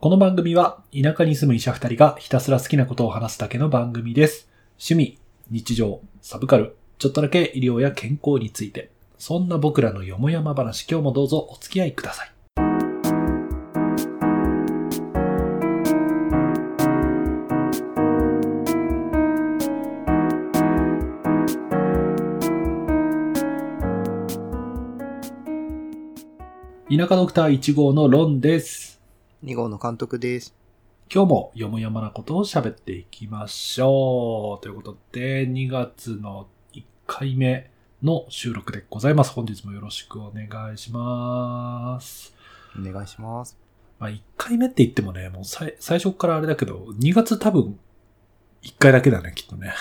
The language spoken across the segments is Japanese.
この番組は田舎に住む医者二人がひたすら好きなことを話すだけの番組です。趣味、日常、サブカル、ちょっとだけ医療や健康について、そんな僕らのよもやま話、今日もどうぞお付き合いください。田舎ドクター1号のロンです。2号の監督です。今日もよもやまなことを喋っていきましょう。ということで、2月の1回目の収録でございます。本日もよろしくお願いします。お願いします。まあ、1回目って言ってもね、もう最最初からあれだけど、2月多分1回だけだね、きっとね。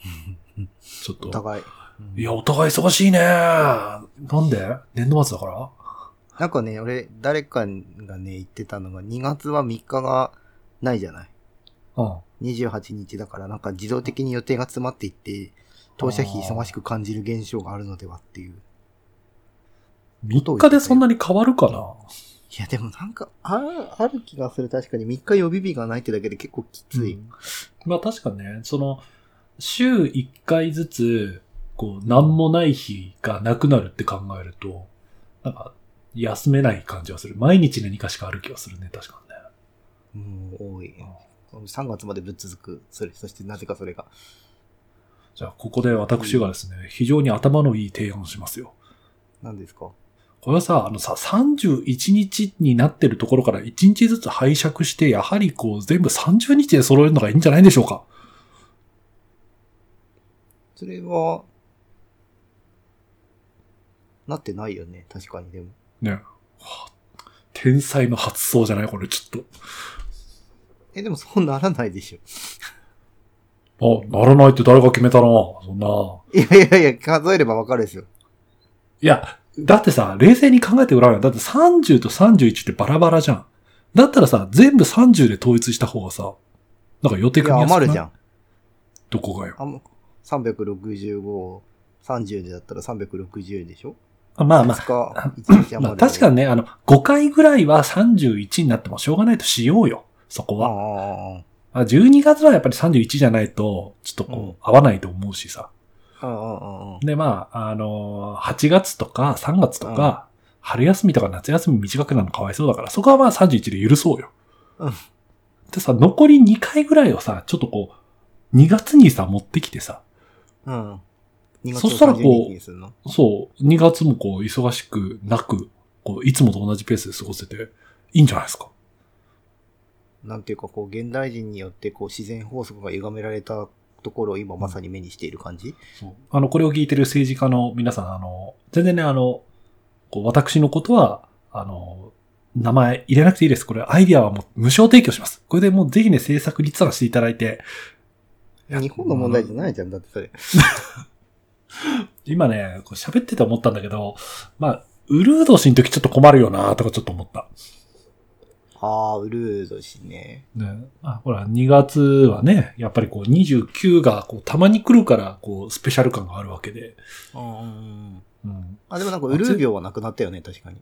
ちょっと。お互い。いや、お互い忙しいね。なんで？年度末だから？なんかね、俺、誰かがね、言ってたのが、2月は3日がないじゃない？うん。28日だから、なんか自動的に予定が詰まっていって、当社費忙しく感じる現象があるのではっていう。3日でそんなに変わるかな？いや、でもなんか、あある気がする。確かに3日予備日がないってだけで結構きつい。うんまあ確かね、その、週1回ずつ、こう、なんもない日がなくなるって考えると、なんか、休めない感じはする。毎日何かしかある気がするね、確かにね。もう多い。3月までぶっ続く。それ、そしてなぜかそれが。じゃあ、ここで私がですね、非常に頭のいい提案をしますよ。何ですか？これはさ、あのさ、31日になってるところから1日ずつ拝借して、やはりこう、全部30日で揃えるのがいいんじゃないでしょうか。それは、なってないよね。確かに、でも。ね。はあ天才の発想じゃない？これ、ちょっと。え、でもそうならないでしょ。あ、ならないって誰が決めたの？そんな。いやいやいや、数えればわかるですよ。いや、だってさ、冷静に考えてごらんよ。だって30と31ってバラバラじゃん。だったらさ、全部30で統一した方がさ、なんか予定組みやすくない？余るじゃん。どこがよ。あん365、30でだったら360でしょ？あまあま2日、1日余る。まあ確かにね、あの、5回ぐらいは31になってもしょうがないとしようよ。そこああは。あああ12月はやっぱり31じゃないと、ちょっとこう、うん合わないと思うしさ。ああああああで、まあ、あのー、8月とか3月とか、春休みとか夏休み短くなるのかわいそうだから、そこはまあ31で許そうよ。うんでさ、残り2回ぐらいをさ、ちょっとこう、2月にさ、持ってきてさ、うん。2月そしたらこう30日にするの？そう、2月もこう、忙しくなく、こう、いつもと同じペースで過ごせて、いいんじゃないですか。なんていうか、こう、現代人によって、こう、自然法則が歪められたところを今まさに目にしている感じ、そう。あの、これを聞いてる政治家の皆さん、あの、全然ね、あの、こう私のことは、あの、名前入れなくていいです。これ、アイディアはもう無償提供します。これでもうぜひね、政策立案していただいて。日本の問題じゃないじゃん、だってそれ。今ね、こう喋ってて思ったんだけど、まあ、ウルード氏の時ちょっと困るよなとかちょっと思った。ああ、ウルード氏ね。ね。あ、ほら、2月はね、やっぱりこう29がこうたまに来るから、こう、スペシャル感があるわけで。うんうん。あ、でもなんか、ウルー病はなくなったよね、確かに。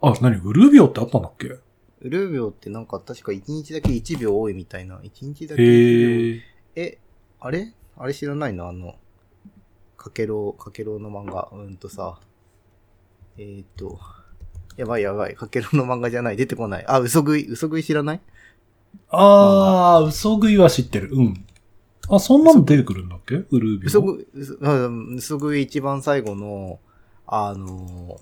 あ、何？ウルー病ってあったんだっけ？ウルー病ってなんか、確か1日だけ1秒多いみたいな。1日だけ1秒。え、あれ？あれ知らないの？あの、かけろう、かけろうの漫画。うんとさ。えー、っと、やばいやばい。かけろうの漫画じゃない。出てこない。あ、嘘食い、嘘食い知らない？あー、嘘食いは知ってる。うん。あ、そんなの出てくるんだっけ？ウルービ嘘食い、嘘食い一番最後の、あの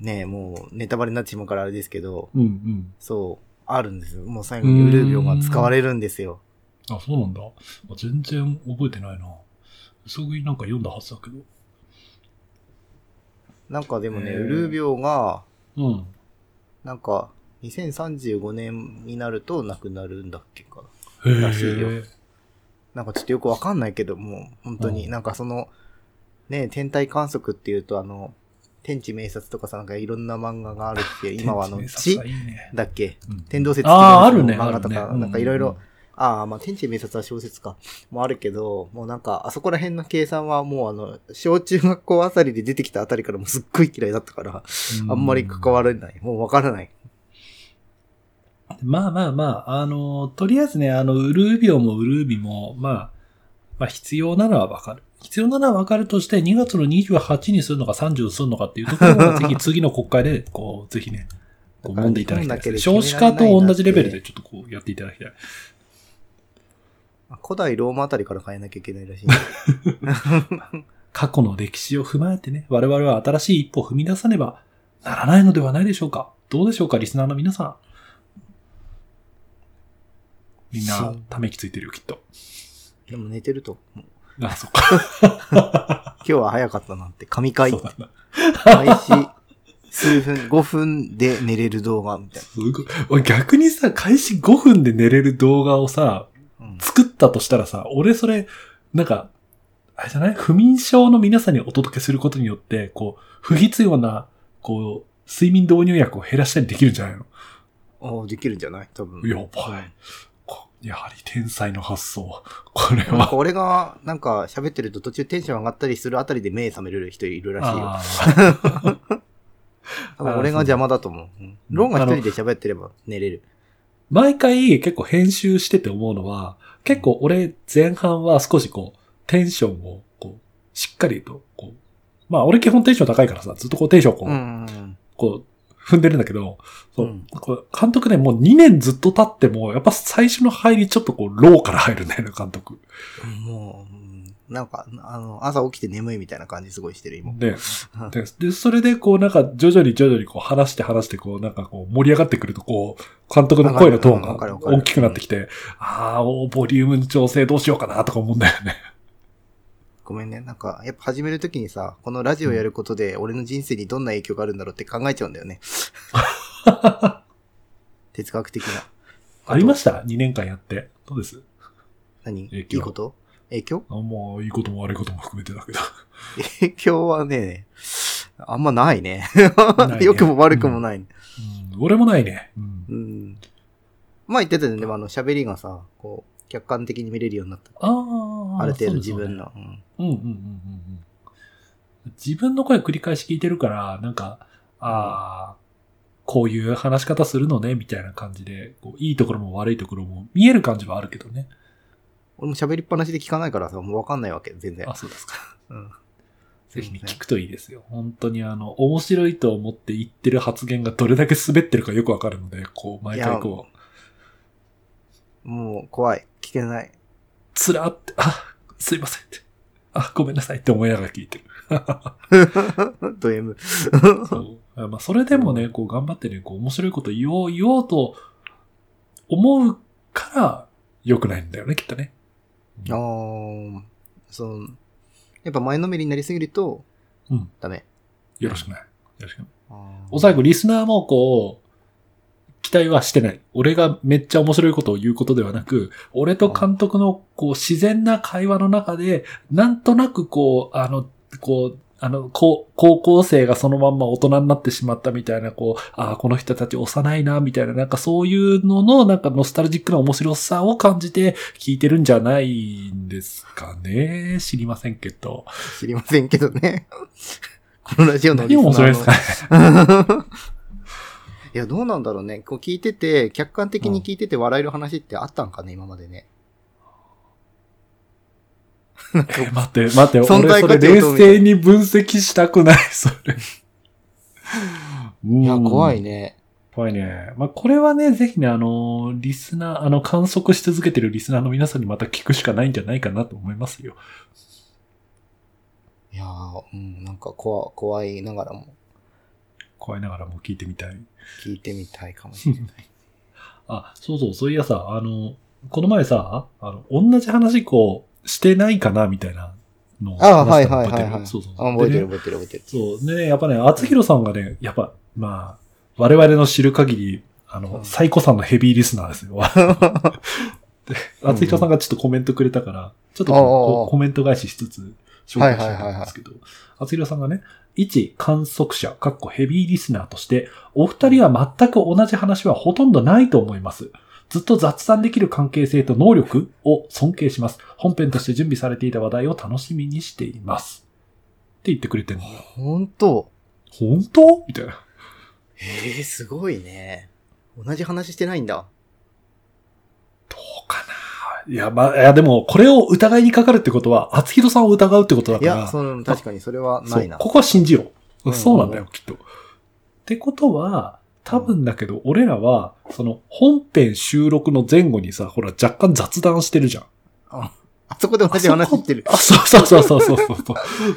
ねえ、もうネタバレになってしまうからあれですけど、うんうん。そう、あるんですよ。もう最後にウルー病が使われるんですよ。あ、そうなんだ。あ全然覚えてないな。嘘食いなんか読んだはずだけど。なんかでもね、へー。ウルー病が、うん。なんか、2035年になるとなくなるんだっけか。へらしいよ。え。なんかちょっとよくわかんないけども、本当に、うん。なんかその、ね、天体観測っていうとあの、天地明察とかさ、なんかいろんな漫画があるって、今はあの、天地ね。だっけ？うん。天動説あーあるね漫画とか、ねなんかいろいろうん、ああ、まあ天地明察は小説か、もあるけど、もうなんか、あそこら辺の計算はもうあの、小中学校あたりで出てきたあたりからもうすっごい嫌いだったから、あんまり関われない。もうわからない。まあまあまあ、あの、とりあえずね、あの、ウルービオもウルービも、まあ、まあ必要なのはわかる。必要なのはわかるとして、2月の28にするのか30にするのかっていうところは、ぜひ 次の国会で、こう、ぜひね、こう揉んでいただきたいですね。少子化と同じレベルでちょっとこうやっていただきたい。古代ローマあたりから変えなきゃいけないらしい。過去の歴史を踏まえてね、我々は新しい一歩を踏み出さねばならないのではないでしょうか。どうでしょうか、リスナーの皆さん。みんな、ため息ついてるよ、きっと。でも寝てると。あ、そっか。今日は早かったなって、神回。開始、数分、5分で寝れる動画みたいすごい。俺逆にさ、開始5分で寝れる動画をさ。作ったとしたらさ、俺それ、なんか、あれじゃない？不眠症の皆さんにお届けすることによって、こう、不必要な、こう、睡眠導入薬を減らしたりできるんじゃないの？ああ、できるんじゃない？多分。やばい。こやはり天才の発想。これは。俺が、なんか喋ってると途中テンション上がったりするあたりで目覚める人いるらしいよ。俺が邪魔だと思う。うんロンが一人で喋ってれば寝れる。毎回結構編集してて思うのは、結構俺前半は少しこう、テンションをこう、しっかりと、こう、まあ俺基本テンション高いからさ、ずっとこうテンションをこう、うん。こう、踏んでるんだけど、そう、うん監督ね、もう2年ずっと経っても、やっぱ最初の入りちょっとこう、ローから入るんだよね、監督。もう、うんなんか、あの、朝起きて眠いみたいな感じすごいしてる、今。で、で、でそれでこうなんか徐々に徐々にこう話して話してこうなんかこう盛り上がってくるとこう、監督の声のトーンが大きくなってきて、ああ、おボリュームの調整どうしようかなとか思うんだよね。ごめんね。なんか、やっぱ始めるときにさ、このラジオやることで俺の人生にどんな影響があるんだろうって考えちゃうんだよね。哲学的な。ありました ?2 年間やって。どうです？何？いいこと？影響？あまあ、いいことも悪いことも含めてだけど。影響はね、あんまないね。いね良くも悪くもない、うん、俺もないね。うんうん。まあ言ってたよね。あの、喋りがさ、こう、客観的に見れるようになった。ああ、ある程度自分の。うんうんうんうんうんうん。自分の声繰り返し聞いてるから、なんか、ああ、こういう話し方するのね、みたいな感じで、こういいところも悪いところも見える感じはあるけどね。俺も喋りっぱなしで聞かないからさ、もうわかんないわけ、全然あ、。そうですか。うん。ぜひね、聞くといいですよ。本当にあの、面白いと思って言ってる発言がどれだけ滑ってるかよくわかるので、こう、毎回こう、もう怖い。聞けない。つらって、あ、すいませんって。あ、ごめんなさいって思いながら聞いてる。ド M。そう。まあ、それでもね、こう頑張ってね、こう面白いこと言おう、言おうと思うから良くないんだよね、きっとね。あー、そう。やっぱ前のめりになりすぎると、うん。ダメ。よろしくない。よろしくない。お最後、リスナーもこう、期待はしてない。俺がめっちゃ面白いことを言うことではなく、俺と監督のこう自然な会話の中で、なんとなくこう、あの、こう、あの、高高校生がそのまんま大人になってしまったみたいな、こう、ああ、この人たち幼いな、みたいな、なんかそういうのの、なんかノスタルジックな面白さを感じて聞いてるんじゃないんですかね。知りませんけど。知りませんけどね。このラジオの何が面白いですかね。いや、どうなんだろうね。こう聞いてて、客観的に聞いてて笑える話ってあったんかね、今までね。え待って、待って、俺それ冷静に分析したくない、それ。い いや、怖い。ね。怖いね。まあ、これはね、ぜひね、あの、リスナー、あの、観測し続けてるリスナーの皆さんにまた聞くしかないんじゃないかなと思いますよ。いやー、うん、なんか怖怖いながらも怖いながらも聞いてみたい。聞いてみたいかもしれない。あ、そうそう、そういやさ、あの、この前さ、あの、同じ話こう、してないかな、みたいなのをああ、話はいはいはいはい。そうそうそう。あ覚えてる覚えてる覚えてる。そう。でね、やっぱね、厚弘さんがね、やっぱ、まあ、我々の知る限り、あの、うんサイコさんのヘビーリスナーですよ。で、厚弘さんがちょっとコメントくれたから、ちょっとコメント返ししつつ、紹介したいと思うんですけど、厚弘さんがね、一観測者、かっこヘビーリスナーとして、お二人は全く同じ話はほとんどないと思います。ずっと雑談できる関係性と能力を尊敬します。本編として準備されていた話題を楽しみにしています。って言ってくれてるのよ。ほんと本当？みたいな。ええー、すごいね。同じ話してないんだ。いや、まあ、いや、でも、これを疑いにかかるってことは、厚弘さんを疑うってことだから。いや、その、確かにそれはないな。ここは信じよう。うんそうなんだよ、きっと。ってことは、多分だけど、俺らは、その、本編収録の前後にさ、ほら、若干雑談してるじゃん。ああそこで同じ話してる。あ、そうそうそうそうそうそう。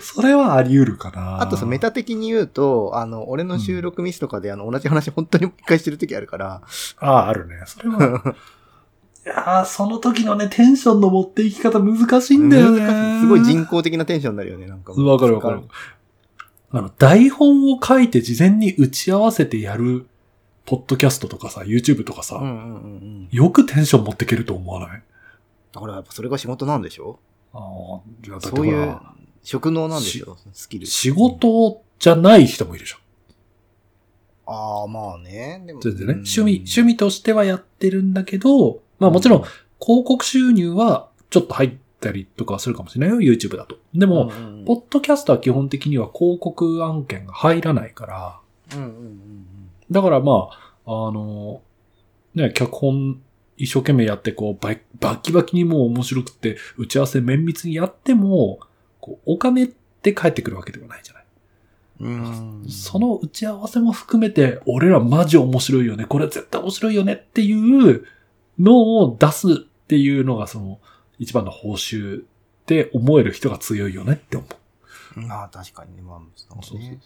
それはあり得るかな。あとさ、メタ的に言うと、あの、俺の収録ミスとかで、あの、同じ話本当に一回してる時あるから、ああ、あるね。それは。いやーその時のね、テンションの持っていき方難しいんだよね。すごい人工的なテンションになるよね、なんか。わかるわかる。あの、台本を書いて事前に打ち合わせてやる、ポッドキャストとかさ、YouTube とかさ、うんうんうんうん。よくテンション持っていけると思わない？だからやっぱそれが仕事なんでしょ？ああ、いやだってそういう職能なんでしょ？スキル。仕事じゃない人もいるじゃん。ああ、まあね。でも全然ね。うん趣味、趣味としてはやってるんだけど、まあもちろん、広告収入はちょっと入ったりとかはするかもしれないよ、YouTube だと。でも、うんうんうんポッドキャストは基本的には広告案件が入らないから、うんうんうんだからまあ、あの、ね、脚本一生懸命やって、こうバキバキにもう面白くて、打ち合わせ綿密にやっても、こう、お金って返ってくるわけではないじゃない。うん。うん。その打ち合わせも含めて、俺らマジ面白いよね、これ絶対面白いよねっていうのを出すっていうのが、その、一番の報酬って思える人が強いよねって思う。まあ確かにね、まあ、そうそうそうね。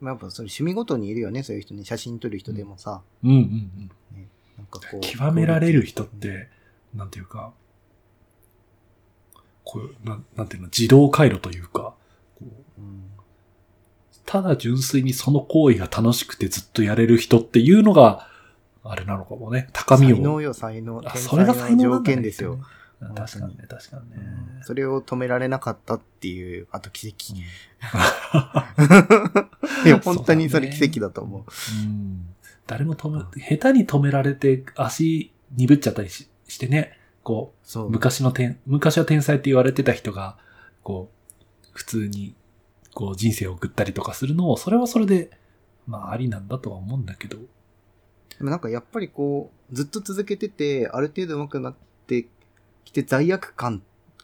まあやっぱそれ趣味ごとにいるよね、そういう人ね。写真撮る人でもさ、うんうんうん。なんかこう。極められる人って、なんていうか、こうなんなんていうの、自動回路というか、こううん。ただ純粋にその行為が楽しくてずっとやれる人っていうのが、あれなのかもね。高みを。才能よ、才能。あ天それが才能才の条件ですよ。。確かにね、確かにね。うんそれを止められなかったっていう、あと奇跡。いや、本当にそれ奇跡だと思う。うん誰も止め、下手に止められて足鈍っちゃったりししてね、こう、そう。昔の天、昔は天才って言われてた人が、こう、普通に、こう、人生を送ったりとかするのを、それはそれで、まあ、ありなんだとは思うんだけど。でもなんかやっぱりこう、ずっと続けてて、ある程度上手くなってきて罪悪感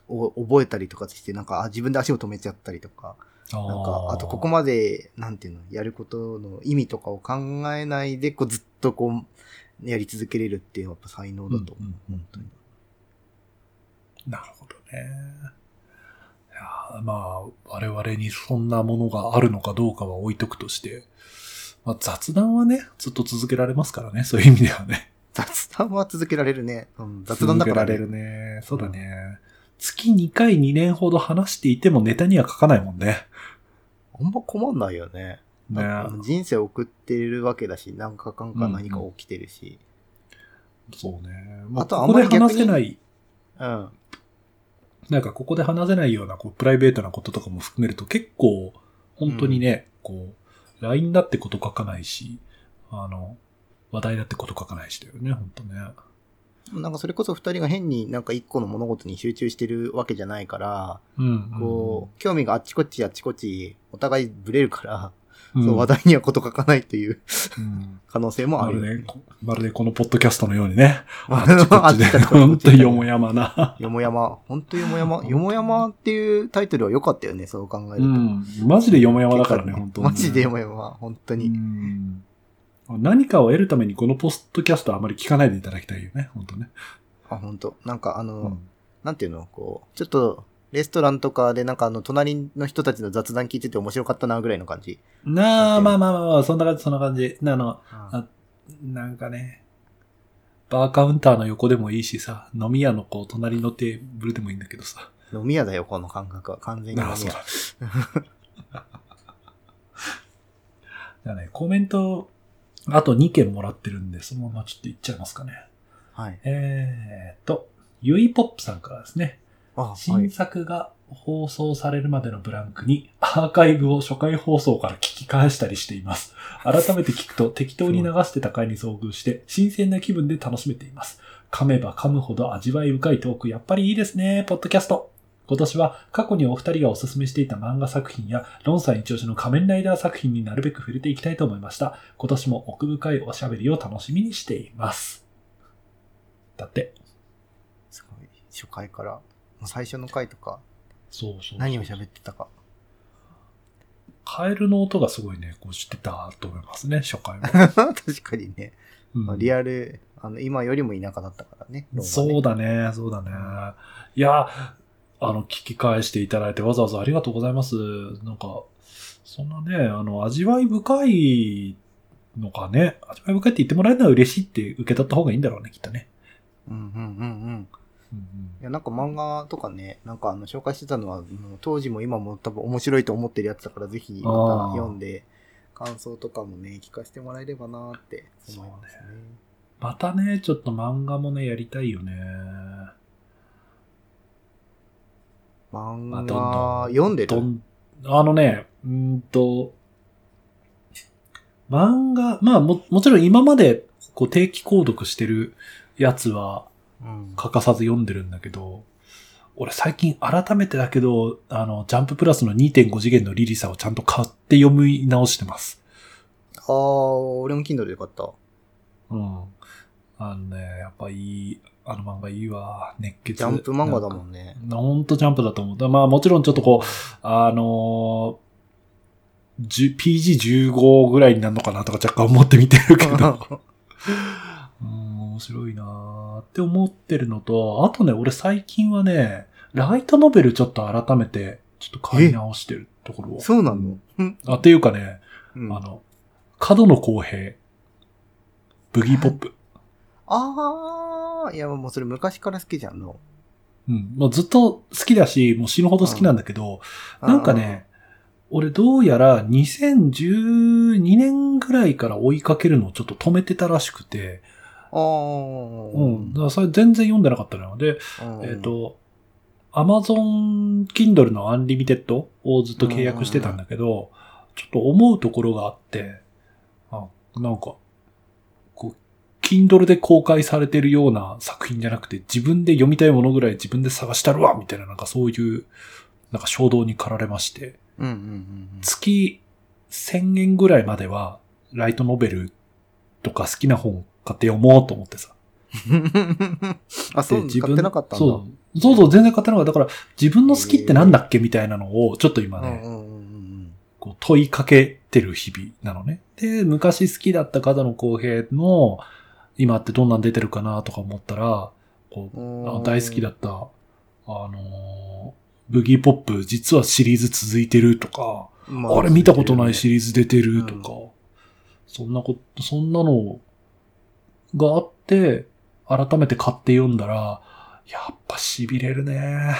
を覚えたりとかして、なんかあ自分で足を止めちゃったりとか、なんか、あとここまで、なんていうの、やることの意味とかを考えないで、こうずっとこう、やり続けれるっていうのはやっぱ才能だと思う。うんうんうんなるほどね。いやーまあ、我々にそんなものがあるのかどうかは置いとくとして、まあ、雑談はね、ずっと続けられますからね、そういう意味ではね。雑談は続けられるね。うん、雑談だから、続けられるね。そうだね。月2回2年ほど話していてもネタには書かないもんね。あんま困んないよね。ね人生を送ってるわけだし、なんかかんか何か起きてるし。そうね。まあ、あとあんまり話せない、うん。なんかここで話せないようなこうプライベートなこととかも含めると結構、本当にね、こう、LINE だってこと書かないし、あの、話題だってこと書かないしだよね、本当ね。なんかそれこそ二人が変になんか一個の物事に集中してるわけじゃないから、うん。こう、興味があっちこっちあっちこっち、お互いブレるから、うん、そう話題にはこと書かないといううん可能性もある。まるで、こまるでこのポッドキャストのようにね。ああっちこっちで、あっちこっち本当によもやまな。よもやま、本当よもやま、よもやまっていうタイトルは良かったよね、そう考えると。うん。マジでよもやまだからね、本当に、マジでよもやま、本当に。うん何かを得るためにこのポッドキャストはあまり聞かないでいただきたいよね、本当ね。あ、本当なんかあの、うんなんていうの、こう、ちょっと、レストランとかでなんかあの、隣の人たちの雑談聞いてて面白かったな、ぐらいの感じ。なあ、まあまあまあまあ、そんな感じ、そんな感じ。あの、ああなんかね、バーカウンターの横でもいいしさ、飲み屋のこう、隣のテーブルでもいいんだけどさ。飲み屋だよ、この感覚は。完全に飲ああ、そうみ屋だ。じゃあね、コメント、あと2件もらってるんで、そのままちょっと言っちゃいますかね。はい。えーっと、ゆいポップさんからですね。新い。作が放送されるまでのブランクにアーカイブを初回放送から聞き返したりしています。改めて聞くと適当に流してた回に遭遇して新鮮な気分で楽しめています。噛めば噛むほど味わい深いトークやっぱりいいですね、ポッドキャスト。今年は過去にお二人がおすすめしていた漫画作品やロンさん一押しの仮面ライダー作品になるべく触れていきたいと思いました。今年も奥深いおしゃべりを楽しみにしています。だって。すごい。初回から。もう最初の回とか、そうそうそう。何を喋ってたか。カエルの音がすごいね、こうしてたと思いますね、初回は。確かにね。うんまあリアル、あの、今よりも田舎だったからね。ねそうだね、そうだね。いや、あの、聞き返していただいてわざわざありがとうございます。なんか、そんなね、あの、味わい深いのかね、味わい深いって言ってもらえるのは嬉しいって受け取った方がいいんだろうね、きっとね。うんうんうんうん。うんいや、なんか漫画とかね、なんかあの、紹介してたのは、当時も今も多分面白いと思ってるやつだから、ぜひまた読んで、感想とかもね、聞かせてもらえればなーって思いますね。またね、ちょっと漫画もね、やりたいよね。漫まあどんどん画、読んでるあのね、うーんと、漫画、まあも、もちろん今までこう定期購読してるやつはうん。欠かさず読んでるんだけど、俺最近改めてだけど、あの、ジャンププラスの2.5次元のリリサをちゃんと買って読み直してます。あー、俺も Kindle で買った。うん。あのね、やっぱいい、あの漫画いいわ。熱血。ジャンプ漫画だもんね。なほんとジャンプだと思う。だまあもちろんちょっとこう、あのー、じゅ PG15 ぐらいになるのかなとか若干思って見てるけど、うん、面白いなーって思ってるのと、あとね、俺最近はね、ライトノベルちょっと改めて、ちょっと買い直してるところを。そうなの？うん。あ、っていうかね、うんあの、角野公平、ブギーポップ。あー、いや、もうそれ昔から好きじゃんの。うん。もうずっと好きだし、もう死ぬほど好きなんだけど、なんかね、俺どうやら2012年ぐらいから追いかけるのをちょっと止めてたらしくて、あー、うん。だからそれ全然読んでなかったのよ。で、うんえっ、、と、Amazon Kindle の Unlimited をずっと契約してたんだけど、ちょっと思うところがあって、あなんか、Kindle で公開されてるような作品じゃなくて、自分で読みたいものぐらい自分で探したるわみたいな、なんかそういう、なんか衝動に駆られまして、うんうんうん月1000円ぐらいまでは、ライトノベルとか好きな本買って読もうと思ってさ。うん。あ、そう、で買ってなかったんだ。そう。そうそう、全然買ってなかった。だから、自分の好きってなんだっけみたいなのを、ちょっと今ね、こう問いかけてる日々なのね。で、昔好きだった角野公平の、今ってどんなん出てるかなとか思ったら、こう、大好きだった、あのーブギーポップ、実はシリーズ続いてるとか、まあれ見たことないシリーズ出てるとうんか、そんなこと、そんなのがあって、改めて買って読んだら、やっぱ痺れるね。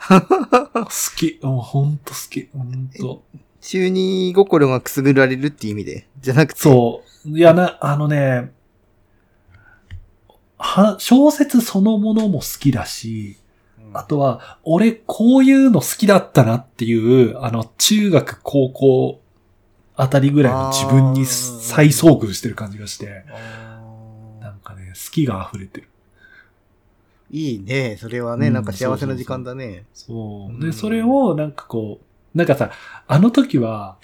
好き。もうほんと好き。ほんと。中二心がくすぐられるっていう意味で？じゃなくて？そう。いやな、あのね、は、小説そのものも好きだし、うん。あとは、俺こういうの好きだったなっていう、あの、中学、高校あたりぐらいの自分に再遭遇してる感じがして、あなんかね、好きが溢れてる。ーいいね。それはね、うんなんか幸せな時間だね。そう。うんで、それをなんかこう、なんかさ、あの時は、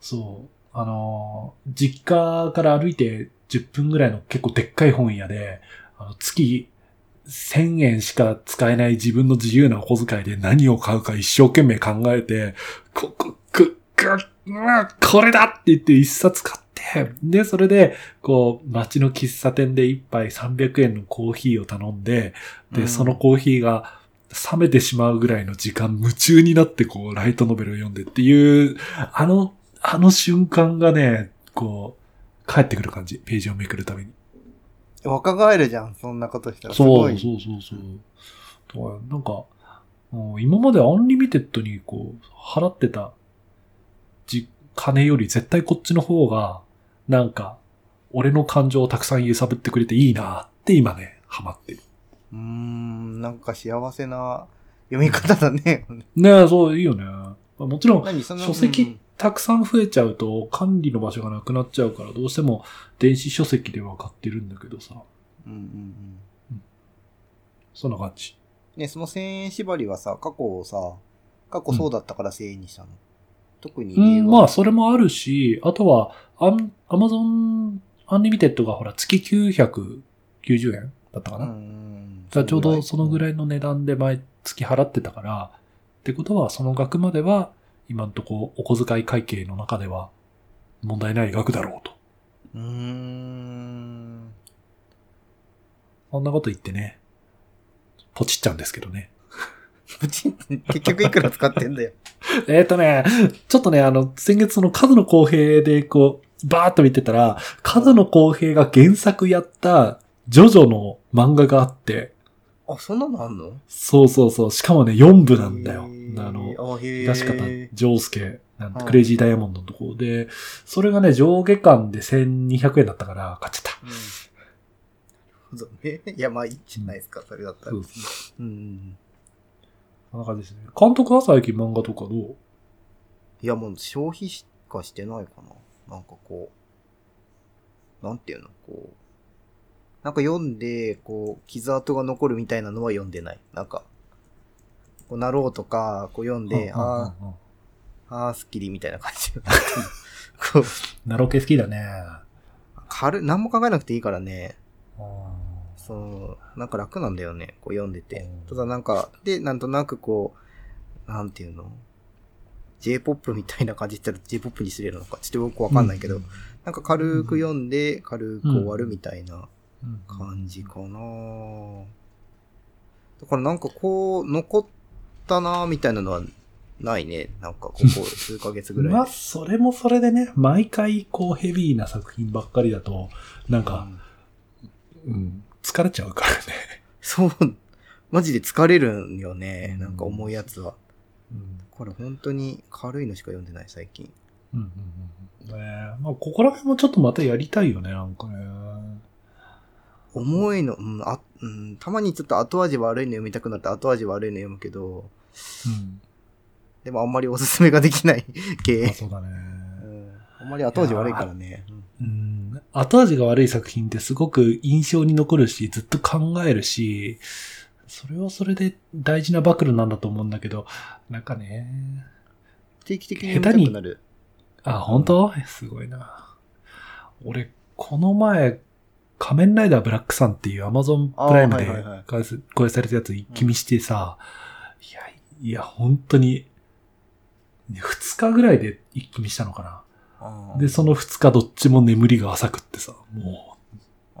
そう、あのー、実家から歩いて10分ぐらいの結構でっかい本屋で、あの月1000円しか使えない自分の自由なお小遣いで何を買うか一生懸命考えて、こ、こ、く、く、これだって言って一冊買って、で、それで、こう、街の喫茶店で一杯300円のコーヒーを頼んで、で、うん。そのコーヒーが冷めてしまうぐらいの時間、夢中になってこう、ライトノベルを読んでっていう、あの、あの瞬間がね、こう、帰ってくる感じ。ページをめくるために。若返るじゃん。そんなことしたら。すそう、ごい。そうそうそう。だからなんか、うん今まで Unlimited にこう、払ってた、じ、金より絶対こっちの方が、なんか、俺の感情をたくさん揺さぶってくれていいなって今ね、ハマってる。うーん、なんか幸せな読み方だね。ねえ、そう、いいよね。まあもちろん、書籍たくさん増えちゃうと管理の場所がなくなっちゃうからどうしても電子書籍では買ってるんだけどさ。うんうんうん。そんな感じ。ね、その1000円縛りはさ、過去さ、過去そうだったから1000円にしたの。特にう。ん、まあそれもあるし、あとはアン、 Amazon Unlimited がほら月990円だったかな。んだからちょうどそのぐらいの値段で毎月払ってたから、ってことはその額までは今んとこお小遣い会計の中では問題ない額だろうと。うーん。そんなこと言ってね、ポチっちゃうんですけどね。プチン結局いくら使ってんだよ。えっとね、ちょっとね、あの、先月その角野公平でこう、バーっと見てたら、角野公平が原作やったジョジョの漫画があって、あ、そんなのあんの？そうそうそう、しかもね、4部なんだよ。あの、出し方え。、ジョースケ、クレイジーダイヤモンドのところで、それがね、上下巻で1200円だったから、買っちゃった。うん。そうね。いや、まあいいじゃないですか、それだったら。そううん。そんな感じですね。監督は最近漫画とかどう？いや、もう消費しかしてないかな。なんかこう、なんていうのこう、なんか読んで、こう、傷跡が残るみたいなのは読んでない。なんか、こう、なろうとか、こう読んで、うんうんうんああ、ああ、スッキリみたいな感じ。こう、ナロケ好きだね。軽い、何も考えなくていいからね、うんそう、なんか楽なんだよね、こう読んでて。うん。ただなんか、で、なんとなくこう、なんていうの ?J-POP みたいな感じって言ったら J-POP にすれるのか、ちょっとよくわかんないけど、なんか軽く読んで、軽く終わるみたいなうん。感じかな。だからなんかこう、残ったなみたいなのはないね。なんかここ数ヶ月ぐらいで。まあ、それもそれでね、毎回こうヘビーな作品ばっかりだと、なんかう、んうん、疲れちゃうからね。そう、マジで疲れるんよね。なんか重いやつは。うんこれ本当に軽いのしか読んでない、最近。うんうんうん。ねえまあ、ここら辺もちょっとまたやりたいよね、なんかね。重いの、うん、あ、うん、たまにちょっと後味悪いの読みたくなって後味悪いの読むけど、うん。でもあんまりおすすめができないまあ、系。そうだね。うんあんまり後味悪いからね。うん。後味が悪い作品ってすごく印象に残るし、ずっと考えるし、それはそれで大事な暴露なんだと思うんだけど、なんかね。定期的に読みたくなる。あ、本当？すごいな。俺、この前、仮面ライダーブラックサンっていう Amazon プライムで公開されたやつ一気見してさ、いや、いや、本当に、二日ぐらいで一気見したのかな。で、その二日どっちも眠りが浅くってさ、もう、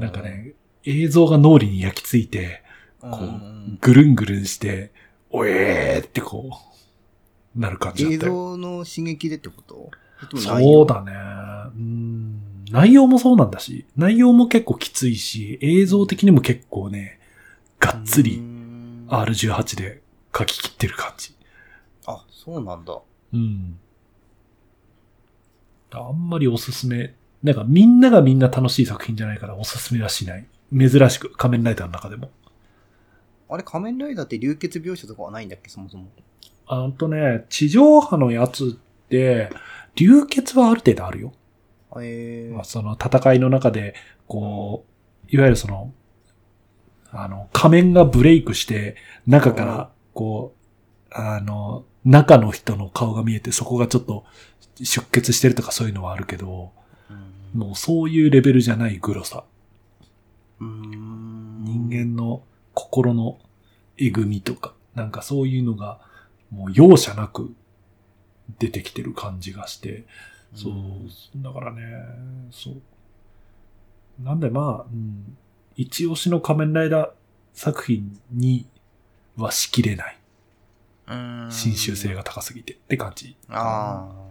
なんか、ね、映像が脳裏に焼き付いて、ここう、ぐるんぐるんして、おえーってこう、なる感じだ映ったよ。像の刺激でってこと？そう。だね。うん。内容もそうなんだし、内容も結構きついし、映像的にも結構ね、がっつうりん R18 で書き切ってる感じ。あ、そうなんだ。うん。あんまりおすすめ、なんかみんながみんな楽しい作品じゃないからおすすめはしない。珍しく、仮面ライダーの中でも。あれ、仮面ライダーって流血描写とかはないんだっけ、そもそも。あとね、地上波のやつって、流血はある程度あるよ。えまあ、その戦いの中で、こう、いわゆるその、あの、仮面がブレイクして、中かうんら、こう、あの、中の人の顔が見えて、そこがちょっと出血してるとかそういうのはあるけど、ー、もうそういうレベルじゃないグロさ。うん。人間の心のえぐみとか、なんかそういうのが、もう容赦なく出てきてる感じがして、そう、だからね、そう。なんでまあ、うん、一押しの仮面ライダー作品にはしきれない。うん。新習性が高すぎてって感じ。ああ。うん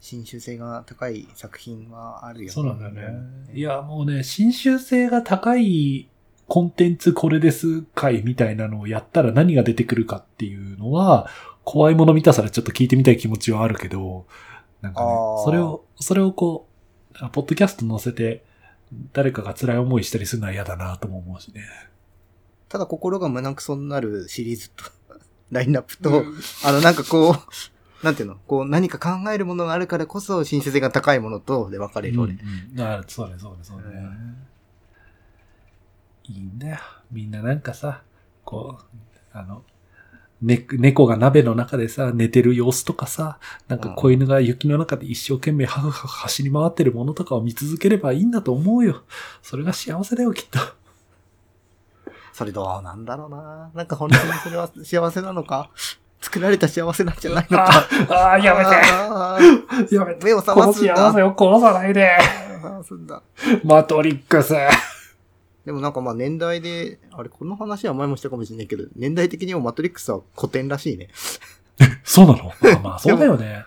新習性が高い作品はあるよね。そうなんだよね。いや、もうね、新習性が高いコンテンツこれです回みたいなのをやったら何が出てくるかっていうのは、怖いもの見たさらちょっと聞いてみたい気持ちはあるけど、なんかねそれを、それをこう、ポッドキャスト載せて、誰かが辛い思いしたりするのは嫌だなとも思うしね。ただ心が胸くそになるシリーズと、ラインナップと、あの、なんかこう、なんていうの？こう、何か考えるものがあるからこそ、新種性が高いものと、で分かれる、俺。うんうんあそうね、そうね、そうね。いいんだよ。みんななんかさ、こう、あの、ね、猫が鍋の中でさ、寝てる様子とかさ、なんか子犬が雪の中で一生懸命ハフハフ走り回ってるものとかを見続ければいいんだと思うよ。それが幸せだよ、きっと。それどうなんだろうな。なんか本当にそれは幸せなのか？作られた幸せなんじゃないのか？ああ、やめて。やめて。目を覚このますんだ。幸せを殺さないで。すんだ。マトリックス。でもなんかまあ年代で、あれ、この話は前もしたかもしれないけど、年代的にもマトリックスは古典らしいね。そうなの？あまあ、そうだよね。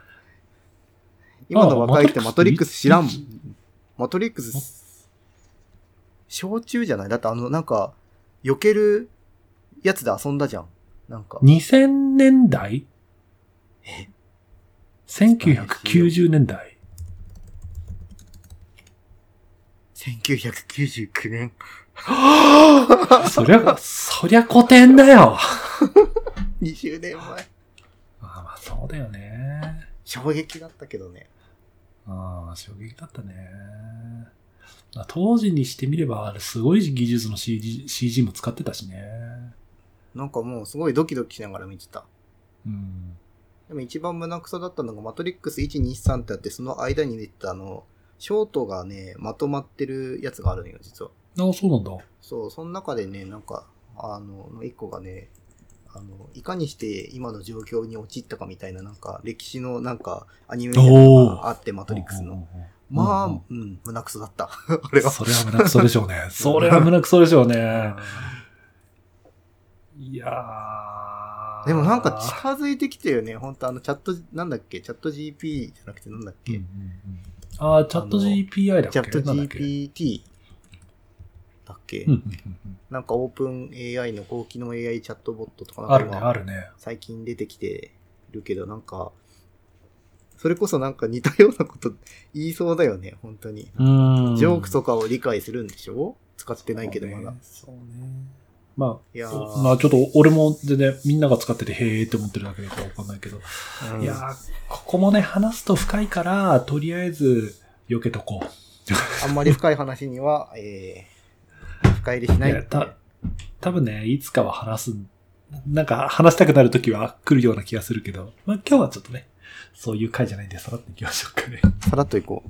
今の若いってあマトリックス知らんもんマトリッ。クス、小中じゃない？だってあの、なんか、避けるやつで遊んだじゃん。なんか。2000年代 ?1990 年代？1999年？そりゃ、そりゃ古典だよ。20年前。あまあ、そうだよね。衝撃だったけどね。ああ、衝撃だったね。まあ当時にしてみれば、あれすごい技術の CG, CG も使ってたしね。なんかもうすごいドキドキしながら見てた。うん。でも一番胸クソだったのがマトリックス123ってあって、その間に出てたあの、ショートがね、まとまってるやつがあるのよ、実は。ああ、そうなんだ。そう、その中でね、なんか、あの、一個がね、あの、いかにして今の状況に陥ったかみたいな、なんか、歴史のなんか、アニメみたいなのがあって、マトリックスの。まあ、うんうん、胸クソだった。あれは。それは胸くそでしょうね。それは胸くそでしょうね。いやー。でもなんか近づいてきてるよね。本当あの、チャット、なんだっけ？チャット GP じゃなくてなんだっけ、うんうんうんああ、チャット GPI だっけ？チャット GPT だっけ、うんうんうんうんなんかオープン AI の高機能 AI チャットボットとかなんあるね、あるね。最近出てきてるけど、なんか、それこそなんか似たようなこと言いそうだよね、本当に。うん。ジョークとかを理解するんでしょ？使ってないけどまだ。そうね。まいやまあちょっと俺も全然みんなが使っててへーって思ってるだけだからわかんないけど。うんいやー、ここもね、話すと深いから、とりあえず、避けとこう。あんまり深い話には、えー、深入りしないいやた多分ね、いつかは話す、なんか話したくなる時は来るような気がするけど、まあ今日はちょっとね、そういう回じゃないんで、さらっていきましょうかね。さらっといこ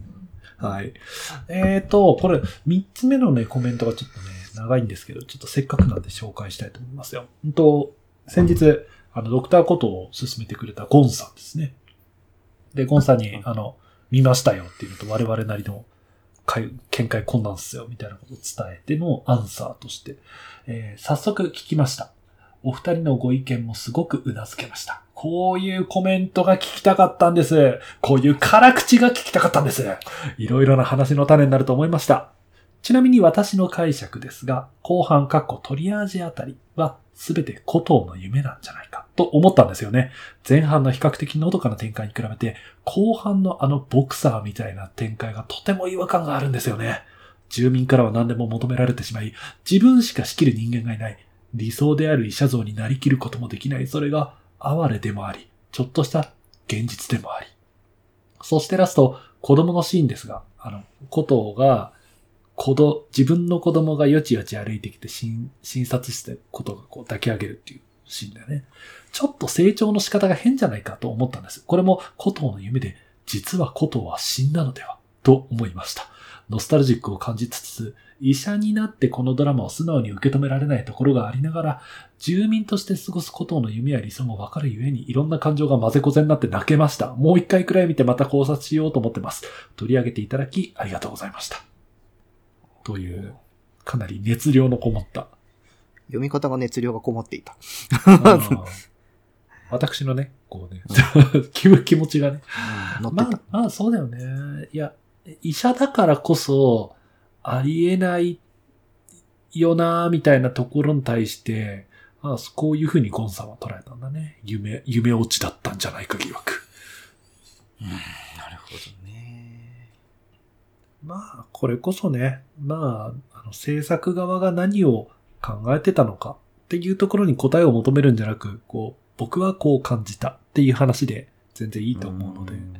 う。はい。えーと、これ、三つ目のね、コメントがちょっとね、長いんですけど、ちょっとせっかくなんで紹介したいと思いますよ。うんと、先日、あの、ドクターことを進めてくれたゴンさんですね。で、ゴンさんに、あの、見ましたよっていうのと、我々なりの会見解困難っすよ、みたいなことを伝えてのアンサーとして、えー早速聞きました。お二人のご意見もすごく頷けました。こういうコメントが聞きたかったんです。こういう辛口が聞きたかったんです。いろいろな話の種になると思いました。ちなみに私の解釈ですが、後半括弧トリアージあたりは全て古藤の夢なんじゃないかと思ったんですよね。前半の比較的のどかな展開に比べて、後半のあのボクサーみたいな展開がとても違和感があるんですよね。住民からは何でも求められてしまい、自分しか仕切る人間がいない。理想である医者像になりきることもできない。それが哀れでもあり、ちょっとした現実でもあり。そしてラスト、子供のシーンですが、あの、古藤が、子供、自分の子供がよちよち歩いてきて診診察してことがこう抱き上げるっていうシーンだよね。ちょっと成長の仕方が変じゃないかと思ったんです。これも古藤の夢で、実は古藤は死んだのではと思いました。ノスタルジックを感じつつ、医者になってこのドラマを素直に受け止められないところがありながら、住民として過ごすことの夢や理想も分かるゆえに、いろんな感情が混ぜこぜになって泣けました。もう一回くらい見てまた考察しようと思ってます。取り上げていただき、ありがとうございました。という、かなり熱量のこもった。読み方が熱量がこもっていた。私のね、こうね、気気持ちがね。乗ってた。まあ、まあ、そうだよね。いや、医者だからこそ、ありえないよな、みたいなところに対して、あこういうふうにゴンさんは捉えたんだね。夢、夢落ちだったんじゃないか疑惑。なるほどね。まあ、これこそね、まあ、あの制作側が何を考えてたのかっていうところに答えを求めるんじゃなく、こう、僕はこう感じたっていう話で全然いいと思うので。ん。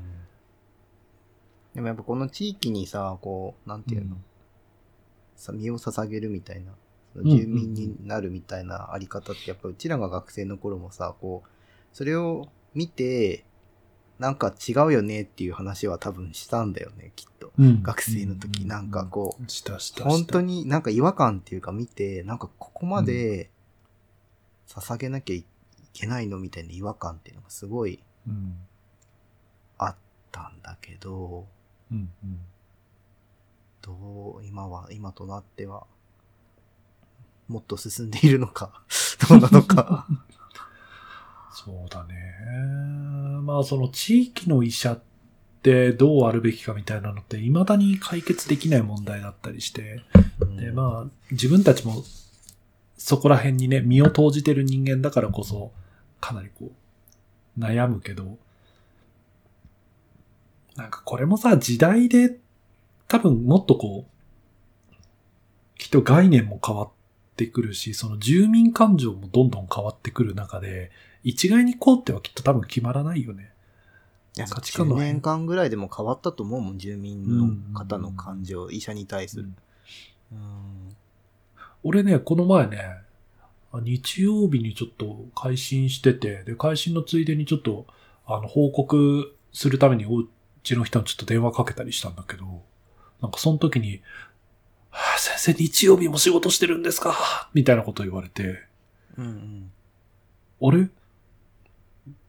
でもやっぱこの地域にさ、こう、なんていうの、さ身を捧げるみたいな、住民になるみたいなあり方って、やっぱうちらが学生の頃もさ、こう、それを見て、なんか違うよねっていう話は多分したんだよね、きっと。うん学生の時、なんかこう、したしたした。本当になんか違和感っていうか見て、なんかここまで捧げなきゃいけないのみたいな違和感っていうのがすごいうん。あったんだけど、うんうん。どう、今は、今となっては、もっと進んでいるのか、どうなのか。そうだね。まあその地域の医者ってどうあるべきかみたいなのって未だに解決できない問題だったりして、でまあ自分たちもそこら辺にね身を投じてる人間だからこそかなりこう悩むけど、なんかこれもさ時代で多分もっとこう、きっと概念も変わってくるし、その住民感情もどんどん変わってくる中で、一概にこうってはきっと多分決まらないよね。価値観の10年間ぐらいでも変わったと思うもん、住民の方の感情、医者に対する。うん。俺ね、この前ね、あ日曜日にちょっと配信してて、で、配信のついでにちょっと、あの、報告するためにお家の人にちょっと電話かけたりしたんだけど、なんかその時に、はあ先生日曜日も仕事してるんですか？みたいなこと言われて、うんうん。あれ？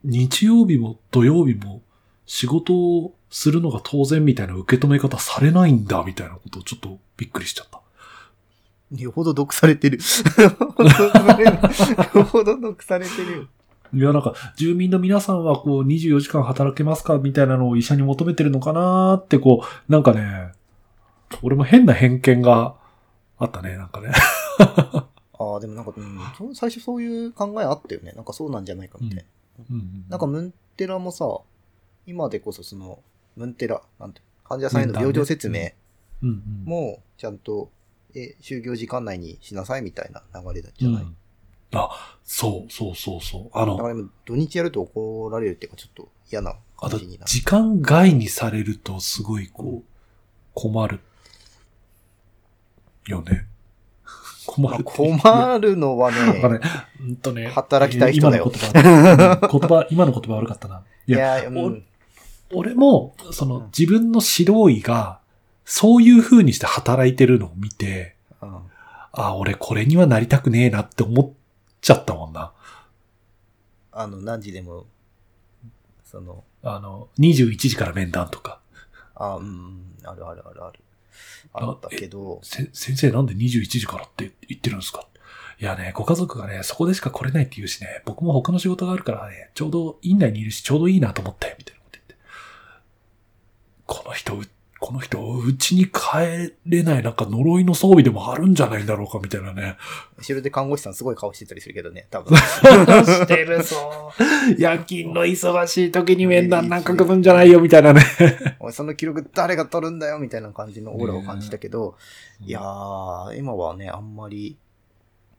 日曜日も土曜日も仕事をするのが当然みたいな受け止め方されないんだみたいなことをちょっとびっくりしちゃった。よほど毒されてる。よほど毒されてる。いや、なんか、住民の皆さんはこう、24時間働けますかみたいなのを医者に求めてるのかなーって、こう、なんかね、俺も変な偏見があったね、なんかね。ああ、でもなんか、うん、最初そういう考えあったよね。なんかそうなんじゃないかみたいな。うんなんか、ムンテラもさ、今でこそその、ムンテラ、なんて、患者さんへの病状説明。も、ちゃんと、え、就業時間内にしなさいみたいな流れじゃない？うんあ、そうそうそうそう。あの、だから土日やると怒られるっていうか、ちょっと嫌な感じになる。時間外にされるとすごいこう、困る。よね。困る。困るのは なんかねね、、うんとね。働きたい人だよ今の言葉、うん言葉、今の言葉悪かったな。いいや、や、うん、俺も、そのうん自分の指導医が、そういう風にして働いてるのを見て、うんあ、俺これにはなりたくねえなって思っちゃったもんな。あの、何時でも、その、あの、21時から面談とか。あ、うんうん、あるあるあるあ。ったけど、先生なんで21時からって言ってるんですか？いやね、ご家族がね、そこでしか来れないって言うしね、僕も他の仕事があるからね、ちょうど院内にいるし、ちょうどいいなと思って、みたいなこと言って。この人、この人、うちに帰れないなんか呪いの装備でもあるんじゃないんだろうか、みたいなね。後ろで看護師さんすごい顔してたりするけどね、多分。してるそう。夜勤の忙しい時に面談なんか組むんじゃないよ、みたいなね。おいその記録誰が取るんだよみたいな感じのオーラを感じたけど、いやー、今はね、あんまり、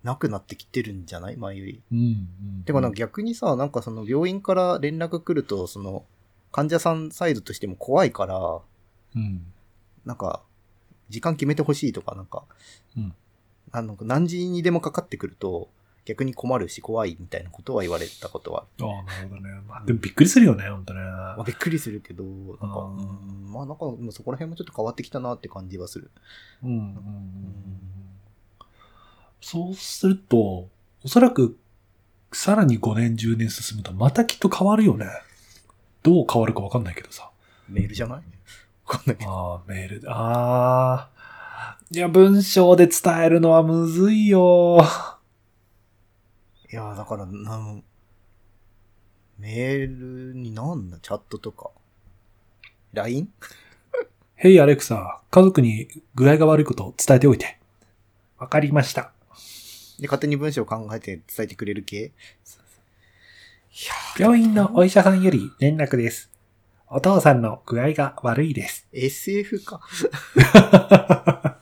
なくなってきてるんじゃない？前より。うん、うん。てかなんか逆にさ、なんかその病院から連絡来ると、その、患者さんサイドとしても怖いから、うん。なんか、時間決めてほしいとか、なんか、うんあの何時にでもかかってくると、逆に困るし怖いみたいなことは言われたことはある。ああ、なるほどね。まあ、でもびっくりするよね、ほんとね。まあ、びっくりするけど、なんか、うんまあなんか、そこら辺もちょっと変わってきたなって感じはする。うんうんうんうんそうすると、おそらく、さらに5年、10年進むと、またきっと変わるよね。どう変わるかわかんないけどさ。メールじゃない？わかんないけど。ああ、メールで。ああ。いや、文章で伝えるのはむずいよ。いや、だから、なん、メールになんだチャットとか。LINE? ヘイアレクサ、家族に具合が悪いことを伝えておいて。わかりました。で、勝手に文章を考えて伝えてくれる系？病院のお医者さんより連絡です。お父さんの具合が悪いです。SF か。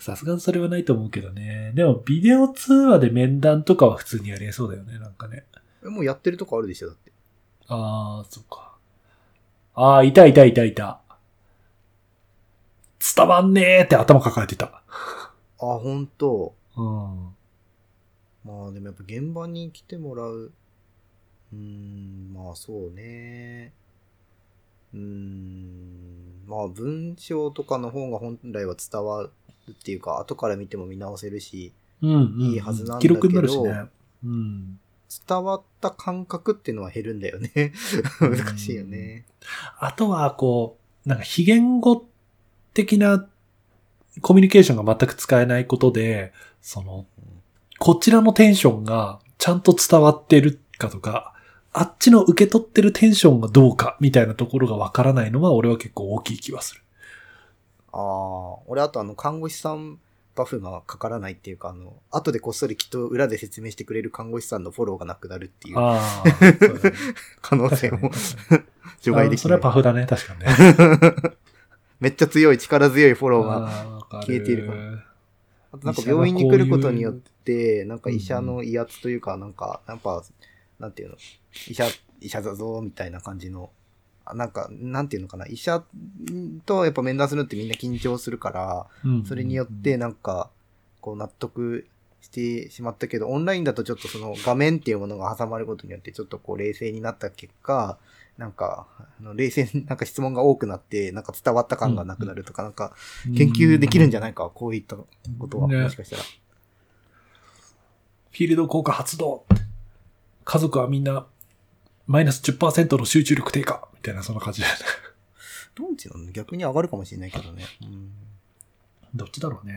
さすがにそれはないと思うけどね。でも、ビデオ通話で面談とかは普通にやりえそうだよね、なんかね。もうやってるとこあるでしょ、だって。あー、そっか。あー、いたいたいたいた。伝わんねーって頭抱えてた。あ、ほんと。うん。まあでもやっぱ現場に来てもらう。うーん、まあそうね。うーん、まあ文章とかの方が本来は伝わるっていうか、後から見ても見直せるし、うん、うん。いいはずなんだけど記録になるしね。うん。伝わった感覚っていうのは減るんだよね。難しいよね。あとは、こう、なんか非言語的なコミュニケーションが全く使えないことで、その、こちらのテンションがちゃんと伝わってるかとか、あっちの受け取ってるテンションがどうかみたいなところがわからないのは俺は結構大きい気はする。ああ、俺あとあの、看護師さんバフがかからないっていうか、あの、後でこっそりきっと裏で説明してくれる看護師さんのフォローがなくなるっていうああ、ね可能性も除外できあそれな。はいパフだね、確かにね。めっちゃ強い、力強いフォローが。消えているからあとなんか病院に来ることによって、なんか医者の威圧というか、なんか、やっぱ、なんていうの、医者、医者だぞ、みたいな感じの、あなんか、なんていうのかな、医者とやっぱ面談するのってみんな緊張するから、うん。それによってなんか、こう納得してしまったけど、オンラインだとちょっとその画面っていうものが挟まることによってちょっとこう冷静になった結果、なんか、あの冷静に なんか質問が多くなって、なんか伝わった感がなくなるとか、なんか研究できるんじゃないか、こういったことは、ね。もしかしたら。フィールド効果発動家族はみんなマイナス10%の集中力低下みたいなそんな感じだよね。どっちなの？逆に上がるかもしれないけどね。うんどっちだろうね。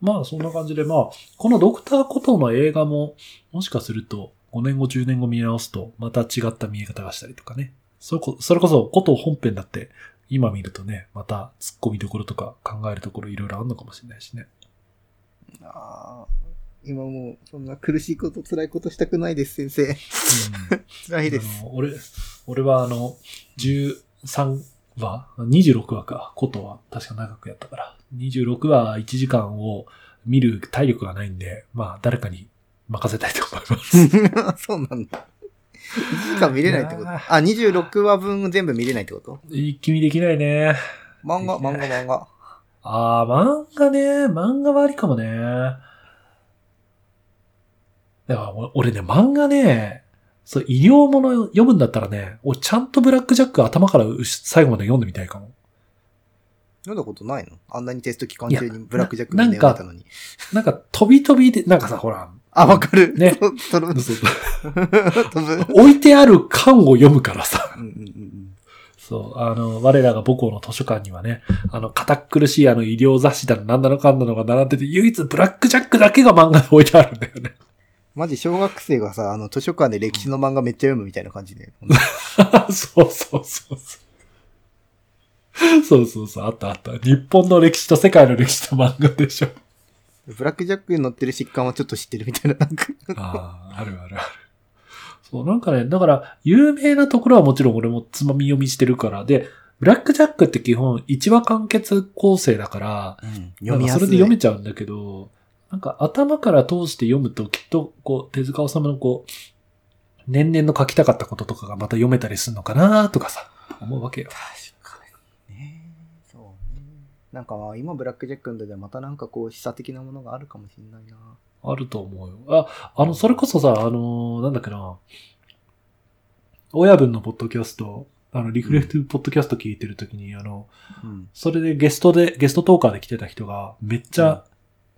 まあそんな感じで、まあ、このドクターコトーの映画も、もしかすると5年後、10年後見直すと、また違った見え方がしたりとかね。それこそれこそ、コトー本編だって、今見るとね、また突っ込みどころとか考えるところいろいろあるのかもしれないしね。あー今もう、そんな苦しいこと、辛いことしたくないです、先生。辛いです。俺、俺はあの、13話 ?26 話か。ことは確か長くやったから。26話1時間を見る体力がないんで、まあ誰かに任せたいと思います。そうなんだ。1時間見れないってこと？あ、26話分全部見れないってこと？一気見できないね。漫画、漫画、漫画。あー、漫画ね。漫画はありかもね。だから俺俺ね、漫画ね、そう、医療もの読むんだったらね、俺ちゃんとブラックジャック頭から最後まで読んでみたいかも。読んだことないの？あんなにテスト期間中にブラックジャックなみたいなのに。なんか飛び飛びで、なんかさ、ほら、あ、わかる。ね。置いてある缶を読むからさ。うんうんうんそう、あの、我らが母校の図書館にはね、あの、堅苦しいあの医療雑誌だの、なんだのかんだのが並んでて、唯一ブラックジャックだけが漫画で置いてあるんだよね。マジ小学生がさ、あの図書館で歴史の漫画めっちゃ読むみたいな感じで。そうそうそうそう。そうそうそう、あったあった。日本の歴史と世界の歴史の漫画でしょ。ブラックジャックに載ってる疾患はちょっと知ってるみたいな。なんかああ、あるあるある。そう、なんかね、だから、有名なところはもちろん俺もつまみ読みしてるから、で、ブラックジャックって基本1話完結構成だから、うん、なんかそれで読めちゃうんだけど、なんか頭から通して読むときっと、こう、手塚治虫のこう、年々の書きたかったこととかがまた読めたりするのかなとかさ、思うわけよ。確かにね。そうね。なんかまあ今ブラックジャックのでまたなんかこう示唆的なものがあるかもしれないな。あると思うよ。あ、あの、それこそさ、あのーなんだっけな、親分のポッドキャスト、あの、リフレクティブポッドキャスト聞いてるときに、あの、うん。それでゲストで、ゲストトーカーで来てた人が、めっちゃ、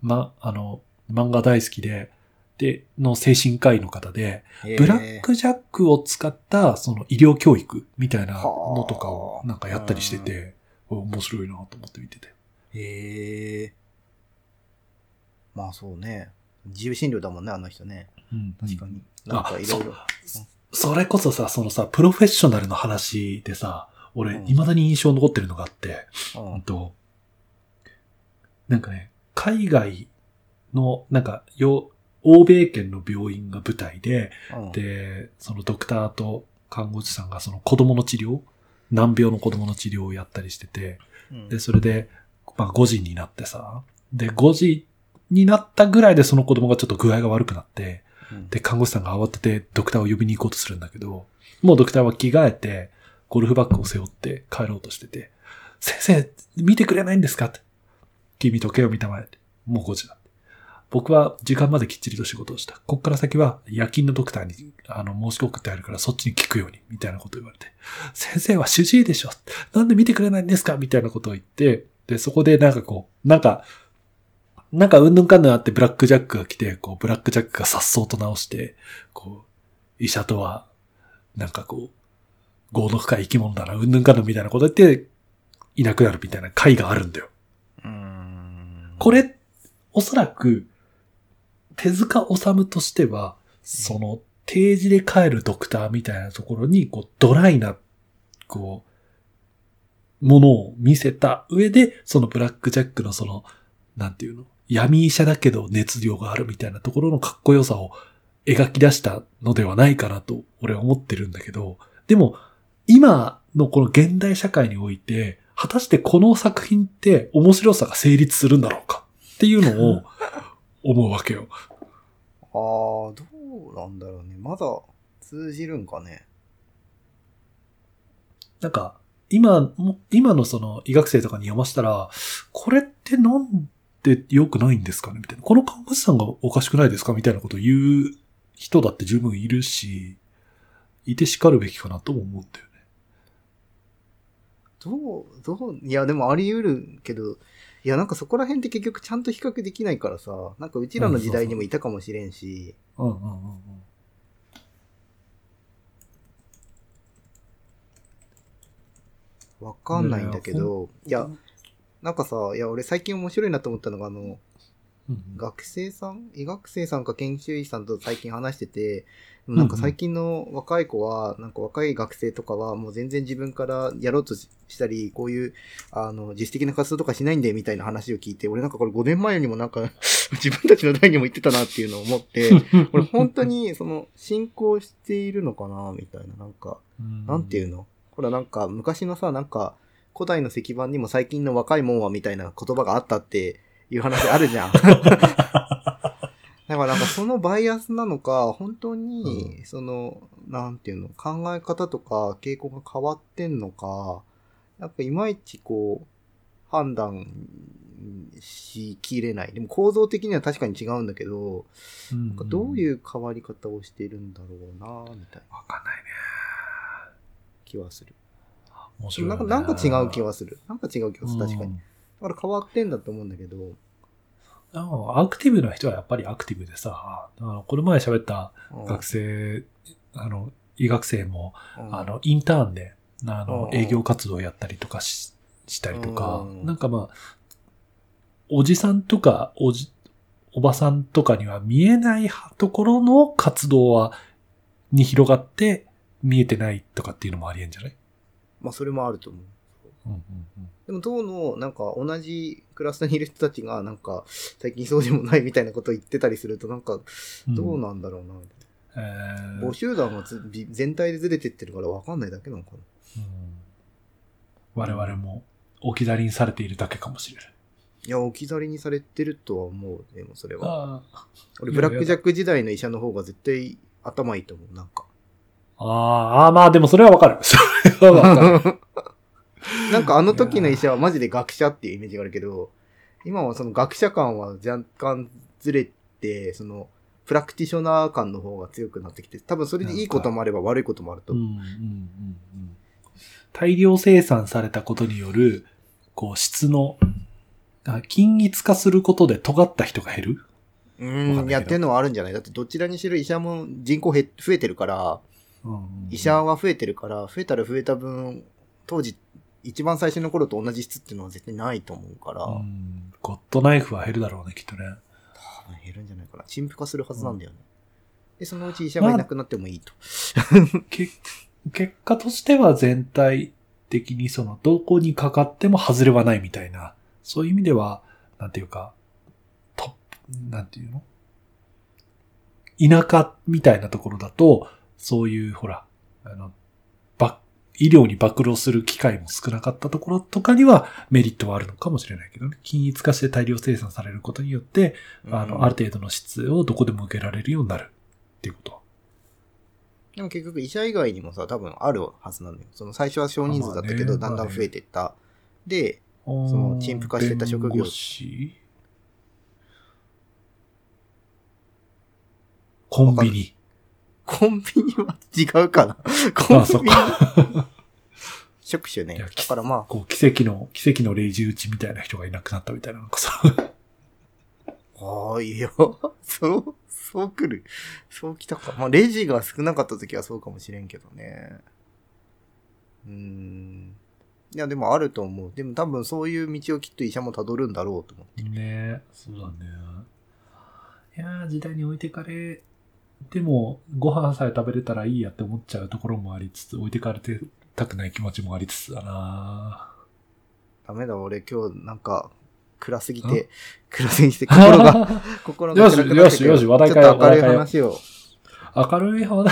ま、あの、漫画大好きで、で、の精神科医の方で、ブラックジャックを使った、その医療教育みたいなのとかをなんかやったりしてて、面白いなと思って見てて。へえ。まあそうね。自由診療だもんね、あの人ね。うん確かに。なんかいろいろ。それこそさ、そのさ、プロフェッショナルの話でさ、俺、うん未だに印象に残ってるのがあって、うんうんと、なんかね、海外の、なんか、よ、欧米圏の病院が舞台で、うん。で、そのドクターと看護師さんがその子供の治療、難病の子供の治療をやったりしてて、うん。で、それで、まあ5時になってさ、で、5時になったぐらいでその子供がちょっと具合が悪くなって、うん。で、看護師さんが慌ててドクターを呼びに行こうとするんだけど、もうドクターは着替えて、ゴルフバッグを背負って帰ろうとしてて、先生、見てくれないんですかって。君時計を見たまえ。もう5時だ。僕は時間まできっちりと仕事をした。こっから先は夜勤のドクターにあの申し送ってあるからそっちに聞くように、みたいなことを言われて。先生は主治医でしょなんで見てくれないんですか？みたいなことを言って、で、そこでなんかこう、なんか、なんかうんぬんかんぬんあってブラックジャックが来て、こう、ブラックジャックが颯爽と直して、こう、医者とは、なんかこう、業の深い生き物だな、うんぬんかんぬんみたいなこと言って、いなくなるみたいな回があるんだよ。これ、おそらく、手塚治虫としては、その、定時で帰るドクターみたいなところに、こう、ドライな、こう、ものを見せた上で、そのブラックジャックのその、なんていうの、闇医者だけど熱量があるみたいなところのかっこよさを描き出したのではないかなと、俺は思ってるんだけど、でも、今のこの現代社会において、果たしてこの作品って面白さが成立するんだろうかっていうのを 思うわけよ。ああ、どうなんだろうね。まだ通じるんかね。なんか、今も、今のその医学生とかに読ませたら、これってなんで良くないんですかね？みたいな。この看護師さんがおかしくないですか？みたいなことを言う人だって十分いるし、いて叱るべきかなとも思うんだよね。どう、どう、いや、でもあり得るけど、いや、なんかそこら辺って結局ちゃんと比較できないからさ、なんかうちらの時代にもいたかもしれんし、うんうんうんうん。わかんないんだけど、いや、なんかさ、いや、俺最近面白いなと思ったのが、あの、学生さん？医学生さんか研修医さんと最近話してて、なんか最近の若い子は、なんか若い学生とかはもう全然自分からやろうとしたり、こういう、あの、自主的な活動とかしないんで、みたいな話を聞いて、俺なんかこれ5年前にもなんか、自分たちの代にも言ってたなっていうのを思って、これ本当に、その、進行しているのかなみたいな、なんか、なんていうの？ほらなんか、昔のさ、なんか、古代の石板にも最近の若いもんはみたいな言葉があったっていう話あるじゃん。だからなんかそのバイアスなのか、本当に、その、なんていうの、考え方とか傾向が変わってんのか、なんかいまいちこう、判断しきれない。でも構造的には確かに違うんだけど、うんなんかどういう変わり方をしてるんだろうな、みたいなわかんないね。気はする。面白い、ね。なんか、なんか違う気はする。なんか違う気はする、確かに。うんだから変わってんだと思うんだけど、アクティブな人はやっぱりアクティブでさ、あのこの前喋ったうん。学生、あの、医学生も、うん。あの、インターンで、あの、うん。営業活動をやったりとかししたりとか。う、ん。なんかまあ、おじさんとか、おじ、おばさんとかには見えないところの活動は、に広がって見えてないとかっていうのもありえんじゃない？まあそれもあると思う。うんうんでも当の、なんか同じクラスにいる人たちが、なんか、最近そうでもないみたいなことを言ってたりすると、なんか、うん。どうなんだろうな、みたいえな。ー母集団がずび全体でずれてってるから分かんないだけなのかな。うん我々も置き去りにされているだけかもしれない。いや、置き去りにされてるとは思う。でもそれは。あ俺、ブラックジャック時代の医者の方が絶対頭いいと思う、なんか。あー、まあでもそれはわかる。それはわかる。なんかあの時の医者はマジで学者っていうイメージがあるけど、今はその学者感は若干ずれて、その、プラクティショナー感の方が強くなってきて、多分それでいいこともあれば悪いこともあると。うんう思う。んうんうん。大量生産されたことによる、こう、質の、あ均一化することで尖った人が減る？うんやってるのはあるんじゃない？だってどちらにしろ医者も人口減増えてるから、医者は増えてるから、増えたら増えた分、当時、一番最初の頃と同じ質っていうのは絶対ないと思うから、多うんゴッドナイフは減るだろうね、きっとね。分減るんじゃないかな。陳腐化するはずなんだよね。で、そのうち医者がいなくなってもいいと。け結果としては全体的にその、どこにかかっても外れはないみたいな、そういう意味では、なんていうか、トップ、なんていうの？田舎みたいなところだと、そういう、ほら、あの、ば、医療に暴露する機会も少なかったところとかにはメリットはあるのかもしれないけどね。均一化して大量生産されることによって、あの、ある程度の質をどこでも受けられるようになるっていうこと。でも結局医者以外にもさ、多分あるはずなんだよ。その最初は少人数だったけど、だんだん増えてった。で、そその陳腐化してた職業コンビニ。コンビニは違うかなコンビニか。職種ね。だからまあ、こう、奇跡の、奇跡のレイジ打ちみたいな人がいなくなったみたいな、なんかさ。ああ、いや、そう、そう来る。そう来たか。まあ、レジが少なかった時はそうかもしれんけどね。うーん。いや、でもあると思う。でも多分そういう道をきっと医者も辿るんだろうと思って。ねそうだね。いやー、時代に置いてかれ、でも、ご飯さえ食べれたらいいやって思っちゃうところもありつつ、置いてかれてたくない気持ちもありつつだなダメだ、俺今日なんか、暗すぎて、暗すぎて心が、心がよし暗くなってくるよしよし話題変えよう明るい話を。明るい方だ。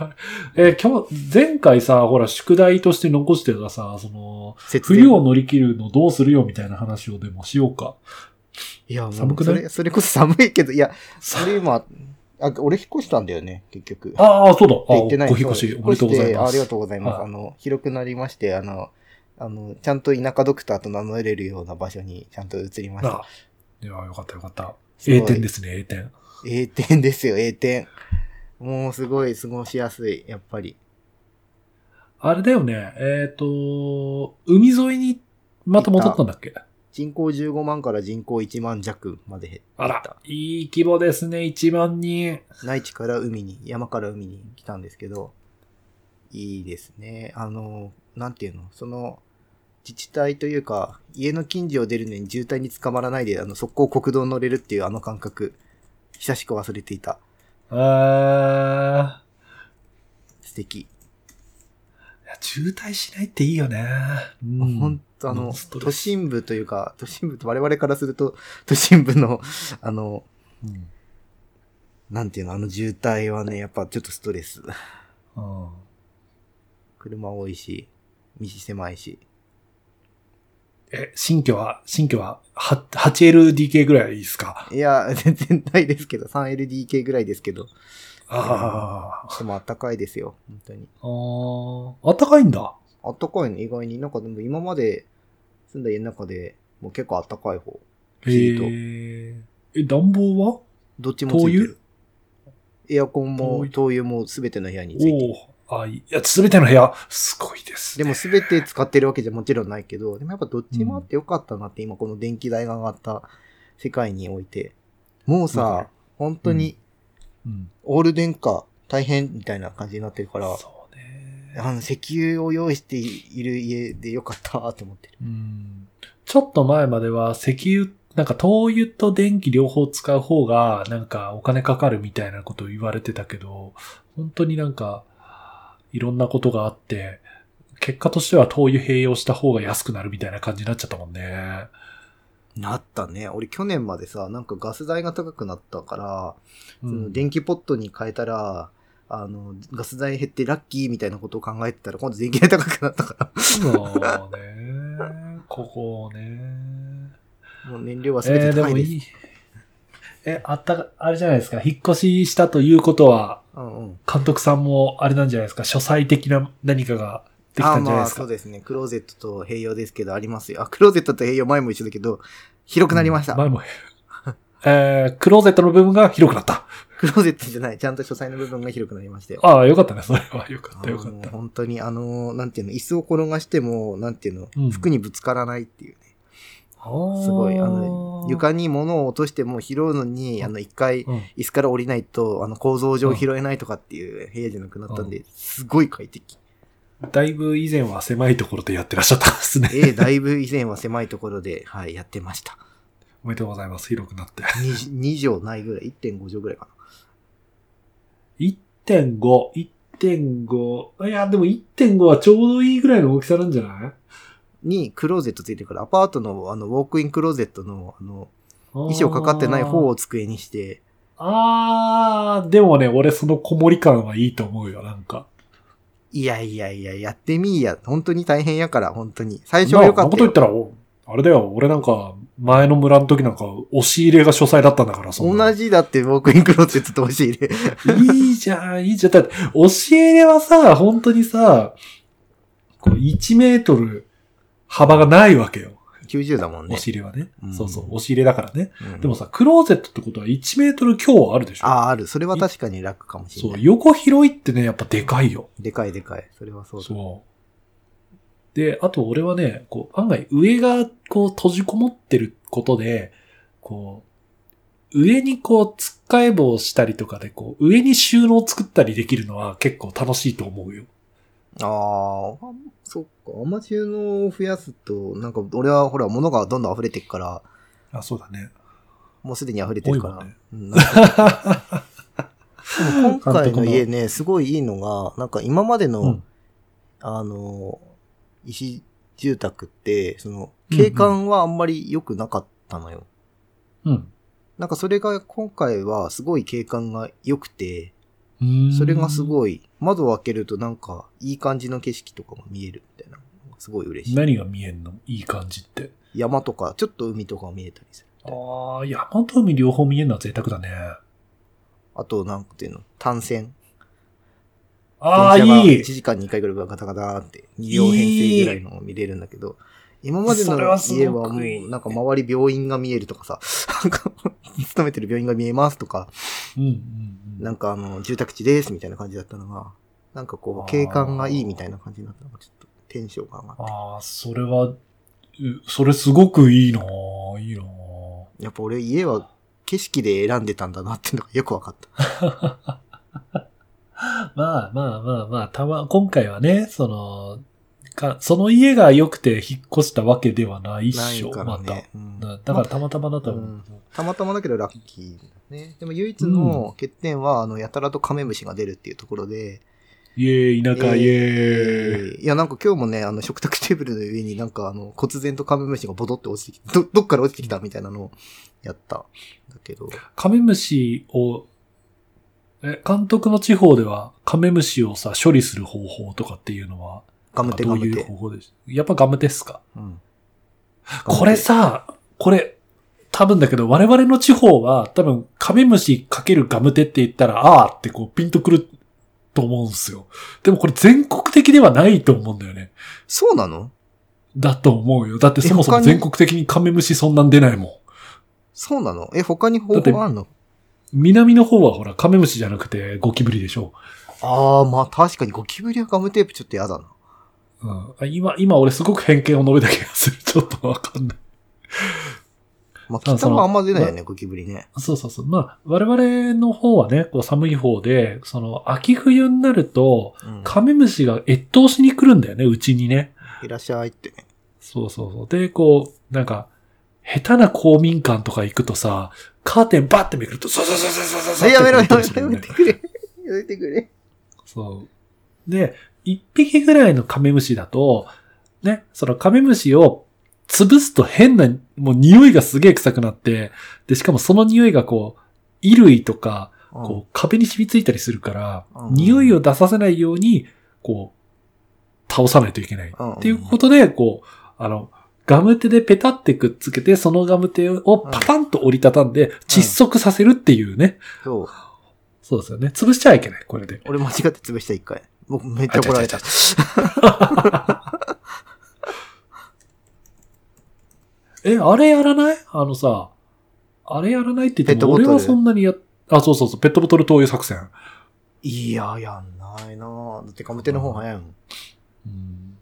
明るい。えー今日、前回さ、ほら、宿題として残してたさ、その、冬を乗り切るのどうするよみたいな話をでもしようか。いや、寒くない？それ、それこそ寒いけど、いや、さ俺今、あ、俺引っ越したんだよね、結局。ああ、そうだ。あって言ってないご引っ越し、おめでとうございます。ありがとうございます。はいあの、広くなりまして、あの、あの、ちゃんと田舎ドクターと名乗れるような場所にちゃんと移りましたあ。いや、よかったよかった。A 点ですね、A 点。A 点ですよ、A 点。もうすごい過ごしやすい、やっぱり。あれだよね、えっ、と、海沿いにまた戻ったんだっけ？人口15万から人口1万弱まで減った。あら、いい規模ですね、1万人。内地から海に、山から海に来たんですけど、いいですね。あの、なんていうの、その、自治体というか、家の近所を出るのに渋滞に捕まらないで、あの、速攻国道に乗れるっていうあの感覚、久しく忘れていた。あ素敵。ーいや渋滞しないっていいよね。うん。ほんとあの都心部というか、都心部と我々からすると、都心部の、あの、うんなんていうの、あの渋滞はね、やっぱちょっとストレス。うん車多いし、道狭いし。え、新居は、新居は、は 8LDK ぐらいですか？いや、全然ないですけど、3LDK ぐらいですけど、ああ。でもあったかいですよ、本当に。あーあったかいんだ。あったかいの、意外に。なんかでも今まで住んだ家の中で、もう結構あったかい方。へえ。え、暖房は？どっちもついて灯る。エアコンも灯灯油もすべての部屋についてる。おおあ、いや、すべての部屋、すごいです、ね。でもすべて使ってるわけじゃもちろんないけど、でもやっぱどっちもあってよかったなって、今この電気代が上がった世界において。もうさる、本当にうん。オール電化大変みたいな感じになってるから、そうね。あの石油を用意している家でよかったと思ってる。うん。ちょっと前までは石油、なんか灯油と電気両方使う方が、なんかお金かかるみたいなことを言われてたけど、本当になんか、いろんなことがあって、結果としては灯油併用した方が安くなるみたいな感じになっちゃったもんね。なったね。俺去年までさ、なんかガス代が高くなったから、うその電気ポットに変えたら、あの、ガス代減ってラッキーみたいなことを考えてたら、今度電気代高くなったから、そうね。ここね。もう燃料は全えー、でて高いです。もいい。え、あったか、あれじゃないですか。引っ越ししたということは、うんうん。監督さんもあれなんじゃないですか。書斎的な何かができああたんじゃないですか。まあそうですね。クローゼットと併用ですけど、ありますよ。あ、クローゼットと併用前も一緒だけど、広くなりました。前も。えー、クローゼットの部分が広くなった。クローゼットじゃない。ちゃんと書斎の部分が広くなりましたよ。ああ、よかったね。それはよかった、よかった。本当に、あの、なんていうの、椅子を転がしても、なんていうの、うん服にぶつからないっていうね。すすごい、あの、床に物を落としても拾うのに、うんあの、一回、うん。椅子から降りないと、あの、構造上拾えないとかっていう部屋じゃなくなったんで、すごい快適。だいぶ以前は狭いところでやってらっしゃったんですね。ええ、だいぶ以前は狭いところで、はい、やってました。おめでとうございます。広くなって。2, 2畳ないぐらい、1.5畳ぐらいか1.5、1.5。いや、でも1.5はちょうどいいぐらいの大きさなんじゃない？な。に、クローゼットついてるから、アパートの、あの、ウォークインクローゼットの、あの、衣装かかってない方を机にして、あー、でもね、俺そのこもり感はいいと思うよ、なんか。いやいやいや、やってみいや。本当に大変やから、本当に。最初は良かったよなこと言っ。たら、おあれだよ、俺なんか、前の村の時なんか、押し入れが書斎だったんだから、そんな同じだって、ウォークインクローゼットと押し入れ。いいじゃん、いいじゃん。だって、押し入れはさ、本当にさ、こう1メートル幅がないわけよ。90だもんね押。し入れはね。うんそうそう、押し入れだからね。うんでもさ、クローゼットってことは1メートル強あるでしょああ、ある。それは確かに楽かもしれそう、ない。横広いってね、やっぱでかいよ。でかいでかい。それはそうだ。そう。で、あと俺はね、こう、案外上がこう閉じこもってることで、こう、上にこう、つっかえ棒をしたりとかで、こう、上に収納を作ったりできるのは結構楽しいと思うよ。ああ、そっか。アマ収納を増やすと、なんか俺はほら、物がどんどん溢れていくから、あ、そうだね。もうすでに溢れてるから。今回の家ね、すごいいいのが、なんか今までの、うん。あの、石住宅って、その、景観はあんまり良くなかったのよ。うん。なんかそれが今回はすごい景観が良くて、それがすごい、窓を開けるとなんかいい感じの景色とかが見えるみたいな。すごい嬉しい。何が見えんの？いい感じって。山とか、ちょっと海とか見えたりする。ああ、山と海両方見えるのは贅沢だね。あと、なんていうの、単線。ああ、いい1。時間に1回ぐらいガタガタって、2両編成ぐらいのを見れるんだけど、今までの家はもうなんか周り病院が見えるとかさ、なんか勤めてる病院が見えますとか、うんうんうん。なんかあの、住宅地ですみたいな感じだったのが、なんかこう、景観がいいみたいな感じになったのがちょっとテンションが上がって。ああ、それは、うそれすごくいいなぁいいなぁやっぱ俺家は景色で選んでたんだなっていうのがよくわかった。まあまあまあまあ、たま、今回はね、その、か、その家が良くて引っ越したわけではないっしょ、ないからまた。ね。うんだだからたまたまだと思う。うんたまたまだけどラッキーだね。でも唯一の欠点は、あの、やたらとカメムシが出るっていうところで、イエーイ、田舎、イエーイ。いや、なんか今日もね、あの、食卓テーブルの上になんかあの、忽然とカメムシがボドって落ちてきて、ど、どっから落ちてきたみたいなのをやった。だけど、カメムシを、え、監督の地方ではカメムシをさ、処理する方法とかっていうのは、ガムテどういう。方法ですやっぱガムテっすか？うん。これさ、これ、多分だけど、我々の地方は、多分、カメムシかけるガムテって言ったら、あーってこう、ピンとくると思うんですよ。でもこれ全国的ではないと思うんだよね。そうなの？だと思うよ。だってそもそも全国的にカメムシそんなん出ないもん。そうなの？え、他に方法あんの？南の方はほら、カメムシじゃなくてゴキブリでしょ。ああ、まあ確かにゴキブリはガムテープちょっと嫌だな。うんあ、今、今俺すごく偏見を述べた気がする。ちょっとわかんない。まあ北はあんま出ないよね、ゴキブリね。そうそうそう。まあ、我々の方はね、こう寒い方で、その、秋冬になると、うん。カメムシが越冬しに来るんだよね、うちにね。いらっしゃいってね。そうそうそう。で、こう、なんか、下手な公民館とか行くとさ、カーテンバッてめくると、そうそうそうそうそうそうえやめろ、やめろ、やめてくれ。やめてくれ。そう。で、一匹ぐらいのカメムシだと、ね、そのカメムシを潰すと変な、もう匂いがすげえ臭くなって、で、しかもその匂いがこう、衣類とか、こう、壁に染みついたりするから、うん匂いを出させないように、こう、倒さないといけない。うんっていうことで、こう、あの、ガムテでペタってくっつけて、そのガムテをパタンと折りたたんで、窒息させるっていうね。そう。そうですよね。潰しちゃいけない、これで。俺間違って潰した一回。僕めっちゃ怒られた。え、あれやらない？あのさ、あれやらないって言っても、俺はそんなにや、あ、そうそうそう、ペットボトル投与作戦。いや、やんないなぁだってガムテの方早いもん。うん。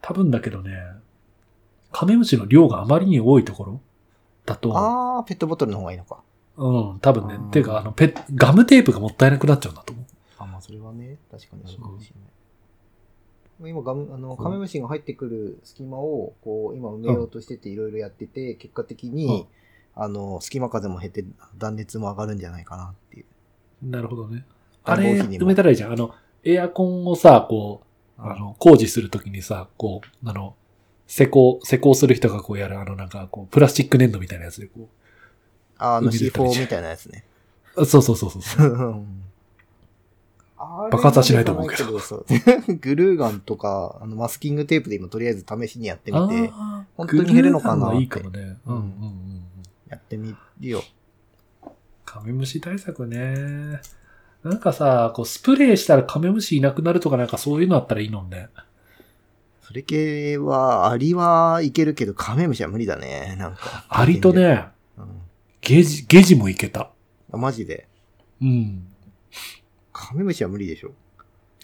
多分だけどね、カメムシの量があまりに多いところだと、あー、ペットボトルの方がいいのか。うん、多分ね。ていうか、あの、ペガムテープがもったいなくなっちゃうんだと思う。あ、まあそれはね、確かにあるかもしれない。今ガム、あの、カメムシが入ってくる隙間を、こう、今埋めようとしてていろいろやってて、結果的に、あの、隙間風も減って断熱も上がるんじゃないかなっていう。なるほどね。あれ、埋めたらいいじゃん。あの、エアコンをさ、こう、あの、工事するときにさ、こう、あの、施工、施工する人がこうやる、あの、なんか、こう、プラスチック粘土みたいなやつで、こああの海で食べちゃう C4 みたいなやつね。そうそうそうそうそう。爆発はしないと思うけど グルーガンとか、あの、マスキングテープで今とりあえず試しにやってみて、本当に減るのかなグルーガンはいいかもね。うんうんうんうん。やってみるよ。カメムシ対策ね。なんかさ、こう、スプレーしたらカメムシいなくなるとかなんかそういうのあったらいいのね。それ系は、アリはいけるけど、カメムシは無理だね。なんか。アリと。ね、うん。ゲジ、ゲジもいけた。あ、マジで？うん。カメムシは無理でしょ。